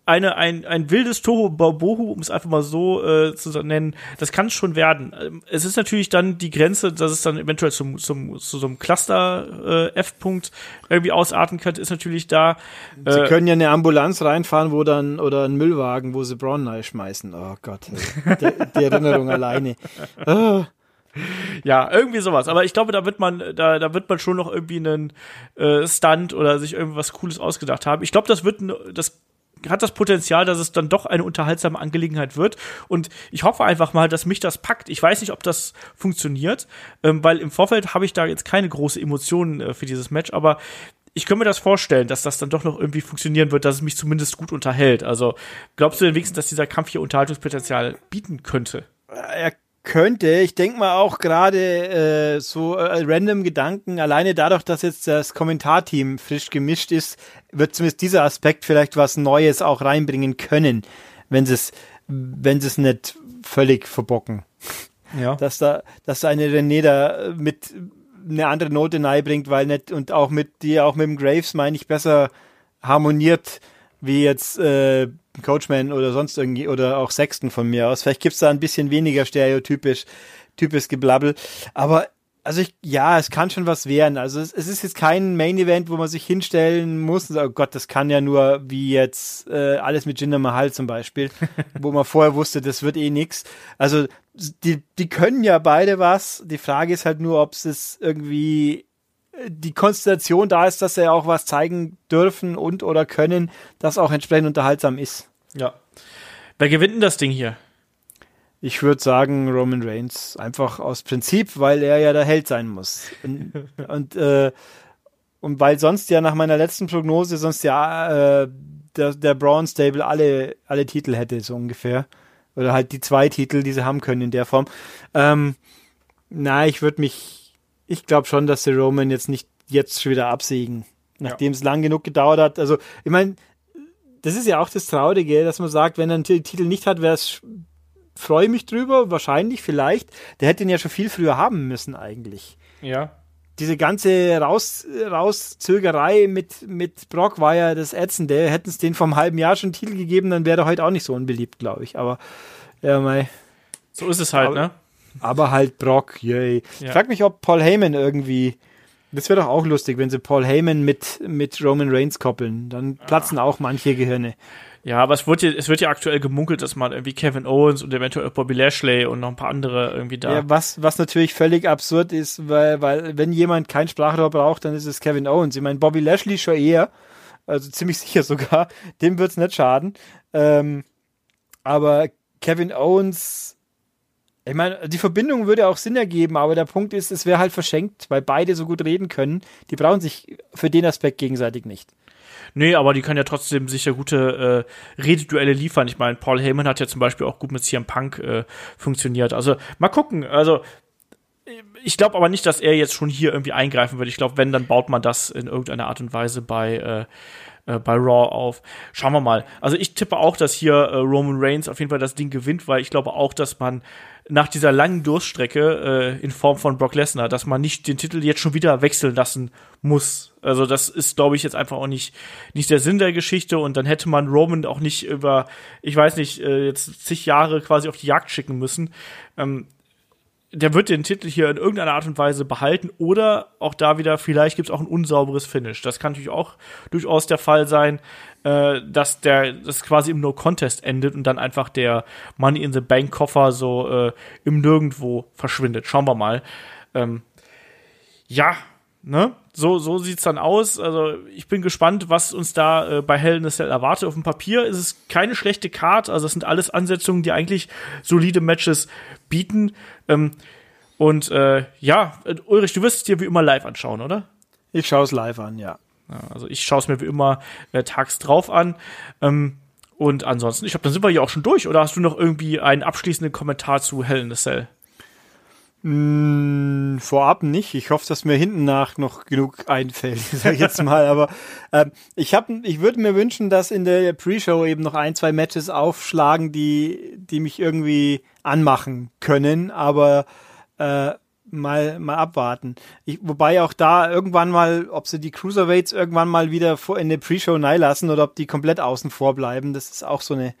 eine, ein, ein wildes Toho Bohu, um es einfach mal so äh, zu nennen, das kann es schon werden. Ähm, es ist natürlich dann die Grenze, dass es dann eventuell zum, zum, zu so einem Cluster-F-Punkt äh, irgendwie ausarten könnte, ist natürlich da. Äh, sie können ja eine Ambulanz reinfahren, wo dann, oder einen Müllwagen, wo sie Braun schmeißen. Oh Gott, die, die Erinnerung alleine. Oh. (laughs) Ja, irgendwie sowas. Aber ich glaube, da wird man, da, da wird man schon noch irgendwie einen äh, Stunt oder sich irgendwas Cooles ausgedacht haben. Ich glaube, das wird, das hat das Potenzial, dass es dann doch eine unterhaltsame Angelegenheit wird. Und ich hoffe einfach mal, dass mich das packt. Ich weiß nicht, ob das funktioniert, ähm, weil im Vorfeld habe ich da jetzt keine große Emotionen äh, für dieses Match, aber ich könnte mir das vorstellen, dass das dann doch noch irgendwie funktionieren wird, dass es mich zumindest gut unterhält. Also glaubst du denn wenigstens, dass dieser Kampf hier Unterhaltungspotenzial bieten könnte? Er könnte. Ich denke mal auch gerade äh, so äh, random Gedanken, alleine dadurch, dass jetzt das Kommentarteam frisch gemischt ist, wird zumindest dieser Aspekt vielleicht was Neues auch reinbringen können, wenn sie es, wenn sie es nicht völlig verbocken. Ja. (laughs) Dass da, dass eine René da mit eine andere Note bringt, weil nicht und auch mit die auch mit dem Graves meine ich besser harmoniert wie jetzt äh, Coachman oder sonst irgendwie oder auch Sexton von mir aus. Vielleicht gibt's da ein bisschen weniger stereotypisch typisch Geblabbel. Aber also ich, ja, es kann schon was werden. Also es, es, ist jetzt kein Main Event, wo man sich hinstellen muss und sagt, oh Gott, das kann ja nur wie jetzt äh, alles mit Jinder Mahal zum Beispiel, (laughs) wo man vorher wusste, das wird eh nix. Also die, die können ja beide was. Die Frage ist halt nur, ob es irgendwie die Konstellation da ist, dass sie auch was zeigen dürfen und oder können, das auch entsprechend unterhaltsam ist. Ja. Wer gewinnt denn das Ding hier? Ich würde sagen Roman Reigns, einfach aus Prinzip, weil er ja der Held sein muss. Und, (laughs) und, äh, und weil sonst ja nach meiner letzten Prognose sonst ja äh, der, der Braun Stable alle, alle Titel hätte, so ungefähr. Oder halt die zwei Titel, die sie haben können in der Form. Ähm, na, ich würde mich ich glaube schon, dass der Roman jetzt nicht jetzt schon wieder absägen, nachdem ja. es lang genug gedauert hat. Also, ich meine, das ist ja auch das Traurige, dass man sagt, wenn er einen Titel nicht hat, wäre es freue mich drüber, wahrscheinlich, vielleicht. Der hätte ihn ja schon viel früher haben müssen, eigentlich. Ja. Diese ganze Raus, Rauszögerei mit, mit Brock war ja das Ätzende. Hätten es den vom halben Jahr schon einen Titel gegeben, dann wäre er heute auch nicht so unbeliebt, glaube ich. Aber, ja, mei. So ist es halt, aber, ne? Aber halt Brock, yay. Ja. Ich frag mich, ob Paul Heyman irgendwie. Das wäre doch auch lustig, wenn sie Paul Heyman mit, mit Roman Reigns koppeln. Dann platzen ah. auch manche Gehirne. Ja, aber es wird, ja, es wird ja aktuell gemunkelt, dass man irgendwie Kevin Owens und eventuell Bobby Lashley und noch ein paar andere irgendwie da. Ja, was, was natürlich völlig absurd ist, weil, weil wenn jemand kein Sprachrohr braucht, dann ist es Kevin Owens. Ich meine, Bobby Lashley schon eher, also ziemlich (laughs) sicher sogar, dem wird's nicht schaden. Ähm, aber Kevin Owens ich meine, die Verbindung würde auch Sinn ergeben, aber der Punkt ist, es wäre halt verschenkt, weil beide so gut reden können. Die brauchen sich für den Aspekt gegenseitig nicht. Nee, aber die kann ja trotzdem sicher gute äh, Rededuelle liefern. Ich meine, Paul Heyman hat ja zum Beispiel auch gut mit CM Punk äh, funktioniert. Also mal gucken. Also ich glaube aber nicht, dass er jetzt schon hier irgendwie eingreifen wird. Ich glaube, wenn, dann baut man das in irgendeiner Art und Weise bei äh, äh, bei Raw auf. Schauen wir mal. Also ich tippe auch, dass hier äh, Roman Reigns auf jeden Fall das Ding gewinnt, weil ich glaube auch, dass man nach dieser langen Durststrecke äh, in Form von Brock Lesnar, dass man nicht den Titel jetzt schon wieder wechseln lassen muss. Also das ist, glaube ich, jetzt einfach auch nicht, nicht der Sinn der Geschichte und dann hätte man Roman auch nicht über, ich weiß nicht, äh, jetzt zig Jahre quasi auf die Jagd schicken müssen. Ähm, der wird den Titel hier in irgendeiner Art und Weise behalten oder auch da wieder, vielleicht gibt es auch ein unsauberes Finish. Das kann natürlich auch durchaus der Fall sein, äh, dass der das quasi im No-Contest endet und dann einfach der Money in the Bank-Koffer so äh, im Nirgendwo verschwindet. Schauen wir mal. Ähm, ja, ne? So, so sieht's dann aus. Also ich bin gespannt, was uns da äh, bei Hell in a Cell erwartet. Auf dem Papier ist es keine schlechte Card. Also es sind alles Ansetzungen, die eigentlich solide Matches bieten. Ähm, und äh, ja, Ulrich, du wirst es dir wie immer live anschauen, oder? Ich schaue es live an, ja. Ja also ich schaue es mir wie immer äh, tags drauf an. Ähm, und ansonsten, ich glaube, dann sind wir hier auch schon durch. Oder hast du noch irgendwie einen abschließenden Kommentar zu Hell in a Cell? Mm, vorab nicht. Ich hoffe, dass mir hinten nach noch genug einfällt, (laughs) sag ich jetzt mal. Aber äh, ich habe, ich würde mir wünschen, dass in der Pre-Show eben noch ein, zwei Matches aufschlagen, die, die mich irgendwie anmachen können, aber äh, mal, mal abwarten. Ich, wobei auch da irgendwann mal, ob sie die Cruiserweights irgendwann mal wieder vor, in der Pre-Show lassen oder ob die komplett außen vor bleiben, das ist auch so eine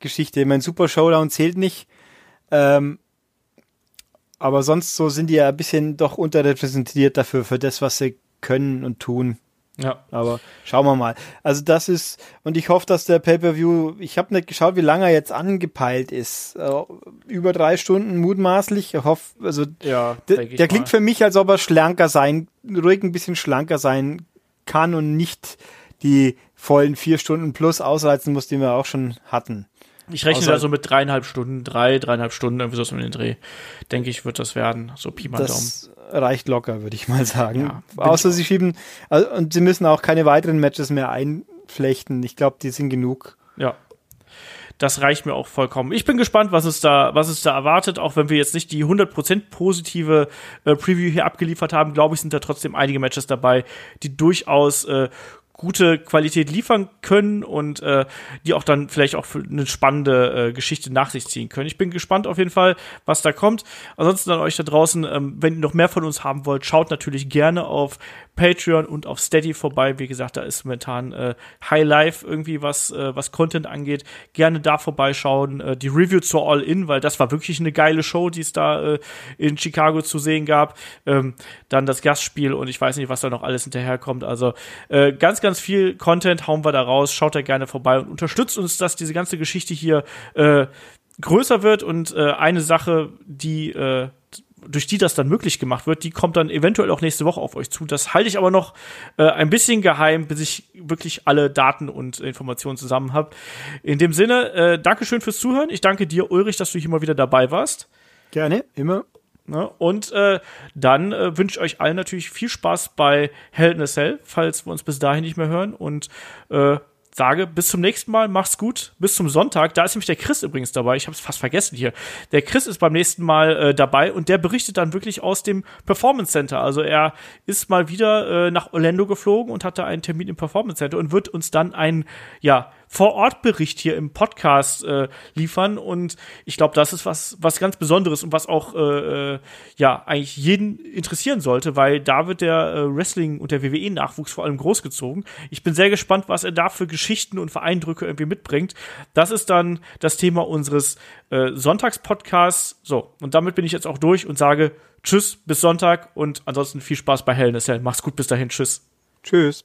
Geschichte. Mein Super Showdown zählt nicht. Ähm, aber sonst so sind die ja ein bisschen doch unterrepräsentiert dafür, für das, was sie können und tun. Ja. Aber schauen wir mal. Also das ist, und ich hoffe, dass der Pay-Per-View, ich habe nicht geschaut, wie lange er jetzt angepeilt ist. Uh, über drei Stunden mutmaßlich. Ich hoffe, also ja, der, der klingt für mich, als ob er schlanker sein, ruhig ein bisschen schlanker sein kann und nicht die vollen vier Stunden plus ausreizen muss, die wir auch schon hatten. Ich rechne Außer, da so mit dreieinhalb Stunden, drei, dreieinhalb Stunden, irgendwie so um den Dreh. Denke ich, wird das werden. So Pi mal das Daumen. reicht locker, würde ich mal sagen. Ja, Außer sie schieben, also, und sie müssen auch keine weiteren Matches mehr einflechten. Ich glaube, die sind genug. Ja. Das reicht mir auch vollkommen. Ich bin gespannt, was es da, was es da erwartet. Auch wenn wir jetzt nicht die 100% positive äh, Preview hier abgeliefert haben, glaube ich, sind da trotzdem einige Matches dabei, die durchaus äh, gute Qualität liefern können und äh, die auch dann vielleicht auch für eine spannende äh, Geschichte nach sich ziehen können. Ich bin gespannt auf jeden Fall, was da kommt. Ansonsten an euch da draußen, ähm, wenn ihr noch mehr von uns haben wollt, schaut natürlich gerne auf Patreon und auf Steady vorbei. Wie gesagt, da ist momentan äh, High Life irgendwie was, äh, was Content angeht. Gerne da vorbeischauen. Äh, die Review zur All-In, weil das war wirklich eine geile Show, die es da äh, in Chicago zu sehen gab. Ähm, dann das Gastspiel und ich weiß nicht, was da noch alles hinterherkommt. Also äh, ganz, ganz viel Content hauen wir da raus. Schaut da gerne vorbei und unterstützt uns, dass diese ganze Geschichte hier äh, größer wird und äh, eine Sache, die äh, durch die das dann möglich gemacht wird, die kommt dann eventuell auch nächste Woche auf euch zu. Das halte ich aber noch äh, ein bisschen geheim, bis ich wirklich alle Daten und Informationen zusammen habe. In dem Sinne, äh, Dankeschön fürs Zuhören. Ich danke dir, Ulrich, dass du hier mal wieder dabei warst. Gerne, immer. Ne? Und äh, dann äh, wünsche ich euch allen natürlich viel Spaß bei Hell in a Cell, falls wir uns bis dahin nicht mehr hören. Und äh, sage bis zum nächsten Mal, mach's gut, bis zum Sonntag. Da ist nämlich der Chris übrigens dabei. Ich habe es fast vergessen hier. Der Chris ist beim nächsten Mal äh, dabei und der berichtet dann wirklich aus dem Performance Center. Also er ist mal wieder äh, nach Orlando geflogen und hatte einen Termin im Performance Center und wird uns dann ein ja vor-Ort-Bericht hier im Podcast äh, liefern. Und ich glaube, das ist was, was ganz Besonderes und was auch äh, äh, ja eigentlich jeden interessieren sollte, weil da wird der äh, Wrestling und der WWE-Nachwuchs vor allem großgezogen. Ich bin sehr gespannt, was er da für Geschichten und Vereindrücke irgendwie mitbringt. Das ist dann das Thema unseres äh, Sonntagspodcasts. So, und damit bin ich jetzt auch durch und sage Tschüss, bis Sonntag und ansonsten viel Spaß bei Hell in a Cell. Mach's gut, bis dahin. Tschüss. Tschüss.